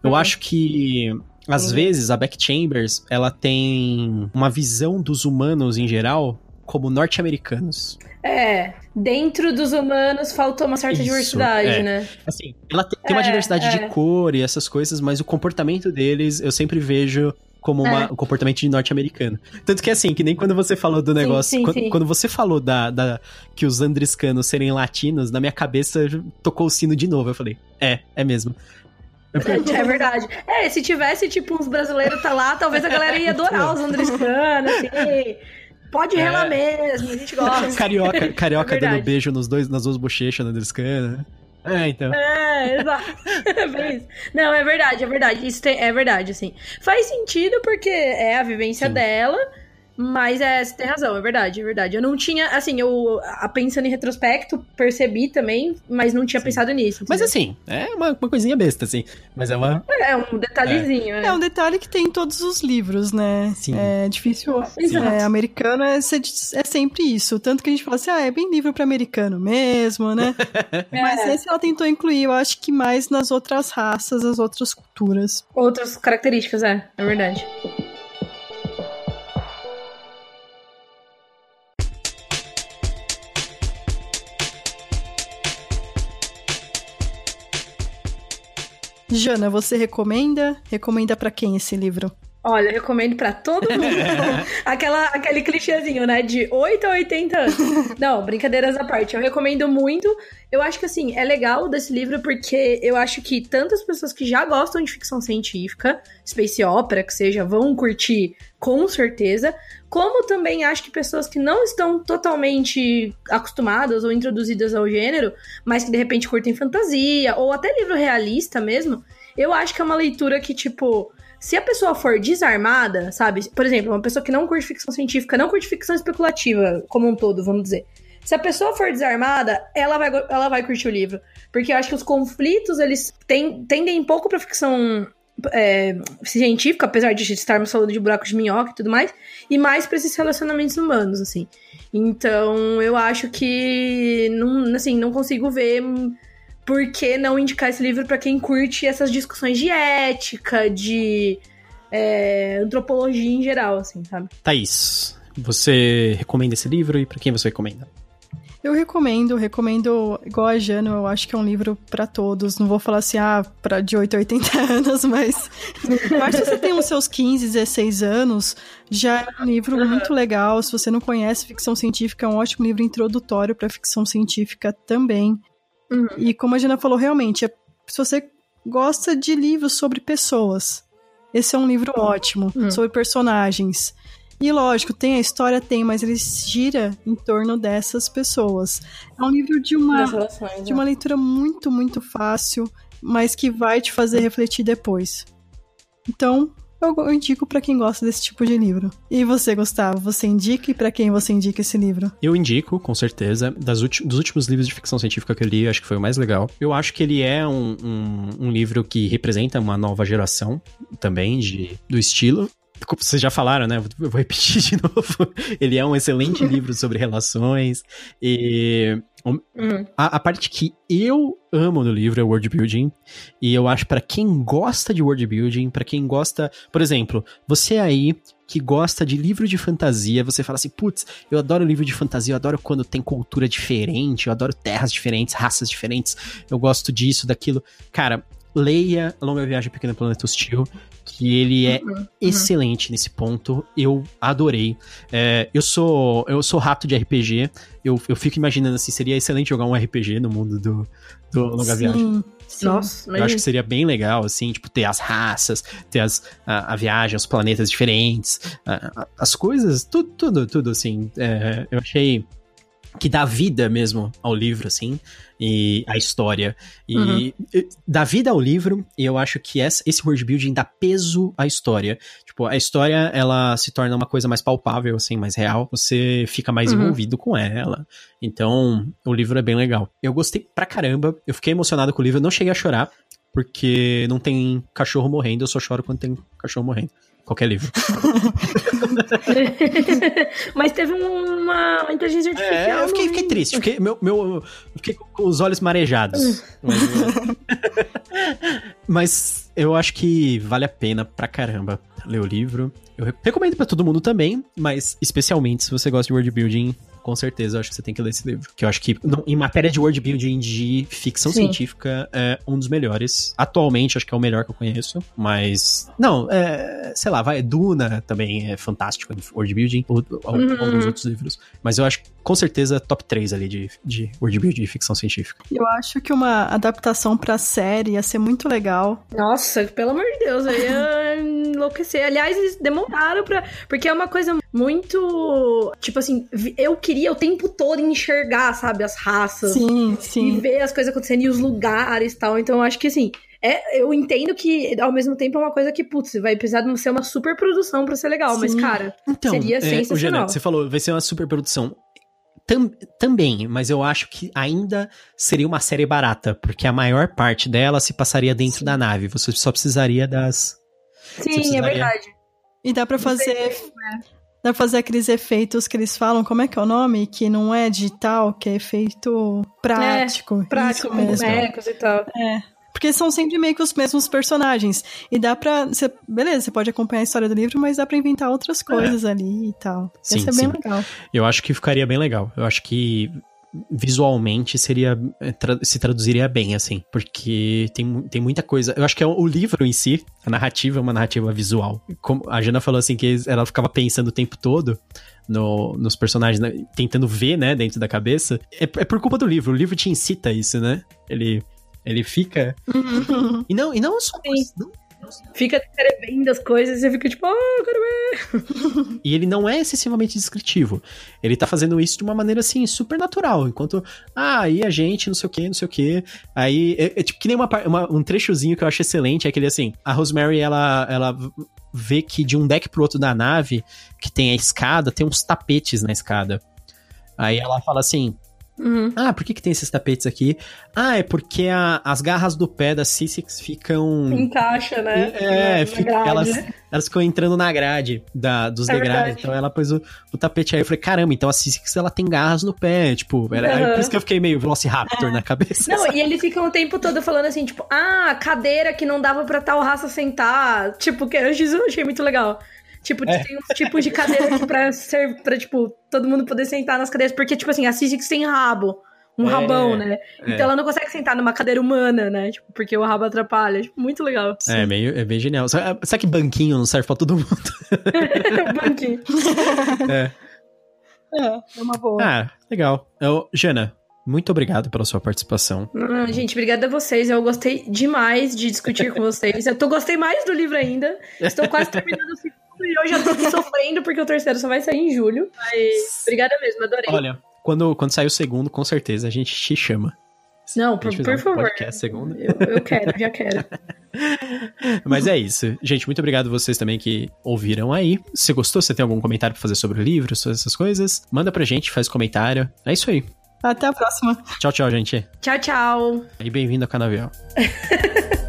Eu uhum. acho que às uhum. vezes a Beck Chambers, ela tem uma visão dos humanos em geral como norte-americanos. É, dentro dos humanos faltou uma certa Isso, diversidade, é. né? Assim, ela tem, uma é, diversidade é. de cor e essas coisas, mas o comportamento deles eu sempre vejo como uma, é. um comportamento de norte-americano. Tanto que assim, que nem quando você falou do negócio. Sim, sim, quando, sim. quando, você falou da, da, que os andriscanos serem latinos, na minha cabeça tocou o sino de novo. Eu falei, é, é mesmo. [LAUGHS] É verdade. É, se tivesse, tipo, uns brasileiros tá lá, talvez a galera ia adorar os andriscanos, [LAUGHS] assim. Pode é. relar mesmo, a gente gosta. [LAUGHS] Carioca, carioca é dando beijo nos dois, nas duas bochechas na andriscana. É, então. É, exato. [LAUGHS] É Não, é verdade, é verdade. Isso tem, é verdade, assim. Faz sentido porque é a vivência Sim. dela mas é, você tem razão, é verdade, é verdade. Eu não tinha, assim, eu pensando em retrospecto, percebi também, mas não tinha Sim. pensado nisso. Mas assim, é uma, uma, coisinha besta, assim. Mas é uma. É, um detalhezinho. É. é. um detalhe que tem em todos os livros, né? Sim. É difícil. É, americano é, é, sempre isso. Tanto que a gente fala assim, ah, é bem livro para americano mesmo, né? [LAUGHS] é. Mas esse ela tentou incluir, eu acho que mais nas outras raças, as outras culturas. Outras características, é, é verdade. Jana, você recomenda? Recomenda para quem esse livro? Olha, eu recomendo para todo mundo. [LAUGHS] Aquela, aquele clichêzinho, né? De 8 a 80 anos. Não, brincadeiras à parte. Eu recomendo muito. Eu acho que, assim, é legal desse livro porque eu acho que tantas pessoas que já gostam de ficção científica, space opera, que seja, vão curtir com certeza. Como também acho que pessoas que não estão totalmente acostumadas ou introduzidas ao gênero, mas que de repente curtem fantasia, ou até livro realista mesmo, eu acho que é uma leitura que, tipo, se a pessoa for desarmada, sabe? Por exemplo, uma pessoa que não curte ficção científica, não curte ficção especulativa como um todo, vamos dizer. Se a pessoa for desarmada, ela vai, ela vai curtir o livro. Porque eu acho que os conflitos, eles tem, tendem pouco pra ficção é, científica, apesar de estarmos falando de buracos de minhoca e tudo mais, e mais para esses relacionamentos humanos, assim. Então, eu acho que não, assim, não consigo ver por que não indicar esse livro para quem curte essas discussões de ética, de é, antropologia em geral, assim, sabe? Thaís, você recomenda esse livro e para quem você recomenda? Eu recomendo, recomendo, igual a Jano, eu acho que é um livro para todos. Não vou falar assim, ah, pra de 8 a 80 [LAUGHS] anos, mas eu acho que você tem os seus 15, 16 anos, já é um livro muito legal. Se você não conhece ficção científica, é um ótimo livro introdutório para ficção científica também. Uhum. E como a Jana falou, realmente, é, se você gosta de livros sobre pessoas, esse é um livro ótimo, uhum. sobre personagens. E lógico, tem a história, tem, mas ele gira em torno dessas pessoas. É um livro de uma, de uma é. leitura muito, muito fácil, mas que vai te fazer refletir depois. Então, eu indico para quem gosta desse tipo de livro. E você, Gustavo, você indica e para quem você indica esse livro? Eu indico, com certeza. Das dos últimos livros de ficção científica que eu li, acho que foi o mais legal. Eu acho que ele é um, um, um livro que representa uma nova geração também de, do estilo vocês já falaram, né? Eu vou repetir [LAUGHS] de novo. Ele é um excelente [LAUGHS] livro sobre relações. E hum. a, a, parte que eu amo no livro é o world building. E eu acho para quem gosta de world building, para quem gosta, por exemplo, você aí que gosta de livro de fantasia, você fala assim, putz, eu adoro livro de fantasia, eu adoro quando tem cultura diferente, eu adoro terras diferentes, raças diferentes, eu gosto disso, daquilo. Cara, leia Longa Viagem Pequeno Planeta Hostil, que ele é uhum, uhum. excelente nesse ponto. Eu adorei. É, eu sou eu sou rato de RPG. Eu, eu fico imaginando assim, seria excelente jogar um RPG no mundo do, do Longa Sim. Viagem. Sim. Nossa, eu acho que seria bem legal, assim, tipo, ter as raças, ter as, a, a viagem, os planetas diferentes, a, a, as coisas, tudo, tudo, tudo, assim. É, eu achei que dá vida mesmo ao livro, assim, e a história. E uhum. dá vida ao livro, e eu acho que esse world building dá peso à história. Tipo, a história, ela se torna uma coisa mais palpável, assim, mais real. Você fica mais uhum. envolvido com ela. Então, o livro é bem legal. Eu gostei pra caramba, eu fiquei emocionado com o livro, eu não cheguei a chorar, porque não tem cachorro morrendo, eu só choro quando tem cachorro morrendo qualquer livro. [LAUGHS] Mas teve uma, uma inteligência artificial. É, eu fiquei, fiquei triste. Fiquei, meu, meu, fiquei com os olhos marejados. [LAUGHS] Mas eu acho que vale a pena pra caramba ler o livro. Eu recomendo para todo mundo também, mas especialmente se você gosta de world building, com certeza eu acho que você tem que ler esse livro. Que eu acho que, não, em matéria de world building de ficção Sim. científica, é um dos melhores. Atualmente, acho que é o melhor que eu conheço. Mas, não, é, sei lá, vai, Duna também é fantástico de world building, ou, uhum. alguns outros livros. Mas eu acho com certeza, top 3 ali de, de world building de ficção científica. Eu acho que uma adaptação pra série ia ser muito legal. Nossa, pelo amor de Deus, aí ia [LAUGHS] enlouquecer. Aliás, eles demoraram pra. Porque é uma coisa muito. Tipo assim, eu queria o tempo todo enxergar, sabe, as raças. Sim, sim. E ver as coisas acontecendo e os lugares e tal. Então, eu acho que assim. É, eu entendo que, ao mesmo tempo, é uma coisa que, putz, vai precisar de ser uma super produção pra ser legal, Sim. mas, cara, então, seria é, sensacional. O você falou, vai ser uma super produção. Tam, também, mas eu acho que ainda seria uma série barata, porque a maior parte dela se passaria dentro Sim. da nave. Você só precisaria das. Sim, é verdade. E dá para fazer. Dá pra fazer aqueles efeitos que eles falam, como é que é o nome? Que não é digital, que é efeito prático. É, prático, mesmo. bonecos e tal. É. Porque são sempre meio que os mesmos personagens. E dá pra. Cê, beleza, você pode acompanhar a história do livro, mas dá pra inventar outras coisas é. ali e tal. Sim, Ia ser bem legal. Eu acho que ficaria bem legal. Eu acho que visualmente seria eh, tra se traduziria bem, assim, porque tem, tem muita coisa. Eu acho que é o livro em si, a narrativa é uma narrativa visual. Como a Jana falou assim que ela ficava pensando o tempo todo no, nos personagens, né, tentando ver, né, dentro da cabeça. É, é, por culpa do livro. O livro te incita isso, né? Ele ele fica. Uhum. e não, e não só. Não, Fica descrevendo as coisas e fica tipo, ah, oh, quero ver. [LAUGHS] e ele não é excessivamente descritivo. Ele tá fazendo isso de uma maneira assim, super natural. Enquanto, ah, aí a gente, não sei o que, não sei o que. Aí, é, é, tipo que nem uma, uma, um trechozinho que eu acho excelente, é aquele assim, a Rosemary, ela, ela vê que de um deck pro outro da nave, que tem a escada, tem uns tapetes na escada. Aí ela fala assim: Uhum. Ah, por que, que tem esses tapetes aqui? Ah, é porque a, as garras do pé da Sissix ficam. Encaixa, né? É, fica, elas, elas ficam entrando na grade da, dos é degraus. Verdade. Então ela pôs o, o, tapete aí. Eu falei, caramba, então a Sissix ela tem garras no pé. Tipo, era, uhum. por isso que eu fiquei meio Velociraptor é. na cabeça. Não, sabe? e ele fica um tempo todo falando assim, tipo, ah, cadeira que não dava pra tal raça sentar. Tipo, que eu achei muito legal. Tipo, é. tem uns tipos de cadeira aqui pra ser, pra, tipo, todo mundo poder sentar nas cadeiras. Porque, tipo assim, a Cisix tem rabo. Um é, rabão, né? É. Então ela não consegue sentar numa cadeira humana, né? Tipo, porque o rabo atrapalha. Tipo, muito legal. É, meio, é bem genial. Sabe, sabe que banquinho não serve pra todo mundo? [LAUGHS] banquinho. [LAUGHS] é. É, é uma boa. Ah, legal. Eu, Jana, muito obrigado pela sua participação. Ah, gente, obrigada a vocês. Eu gostei demais de discutir com vocês. Eu tô, gostei mais do livro ainda. Estou quase terminando o segundo e eu já tô aqui sofrendo porque o terceiro só vai sair em julho. Mas obrigada mesmo, adorei. Olha, quando, quando sair o segundo, com certeza a gente te chama. Não, por, por um favor. Podcast segundo. Eu, eu quero, já quero. [LAUGHS] Mas é isso. Gente, muito obrigado vocês também que ouviram aí. Se gostou, se tem algum comentário pra fazer sobre o livro, sobre essas coisas, manda pra gente, faz comentário. É isso aí. Até a próxima. Tchau, tchau, gente. Tchau, tchau. E bem-vindo ao Canavial. [LAUGHS]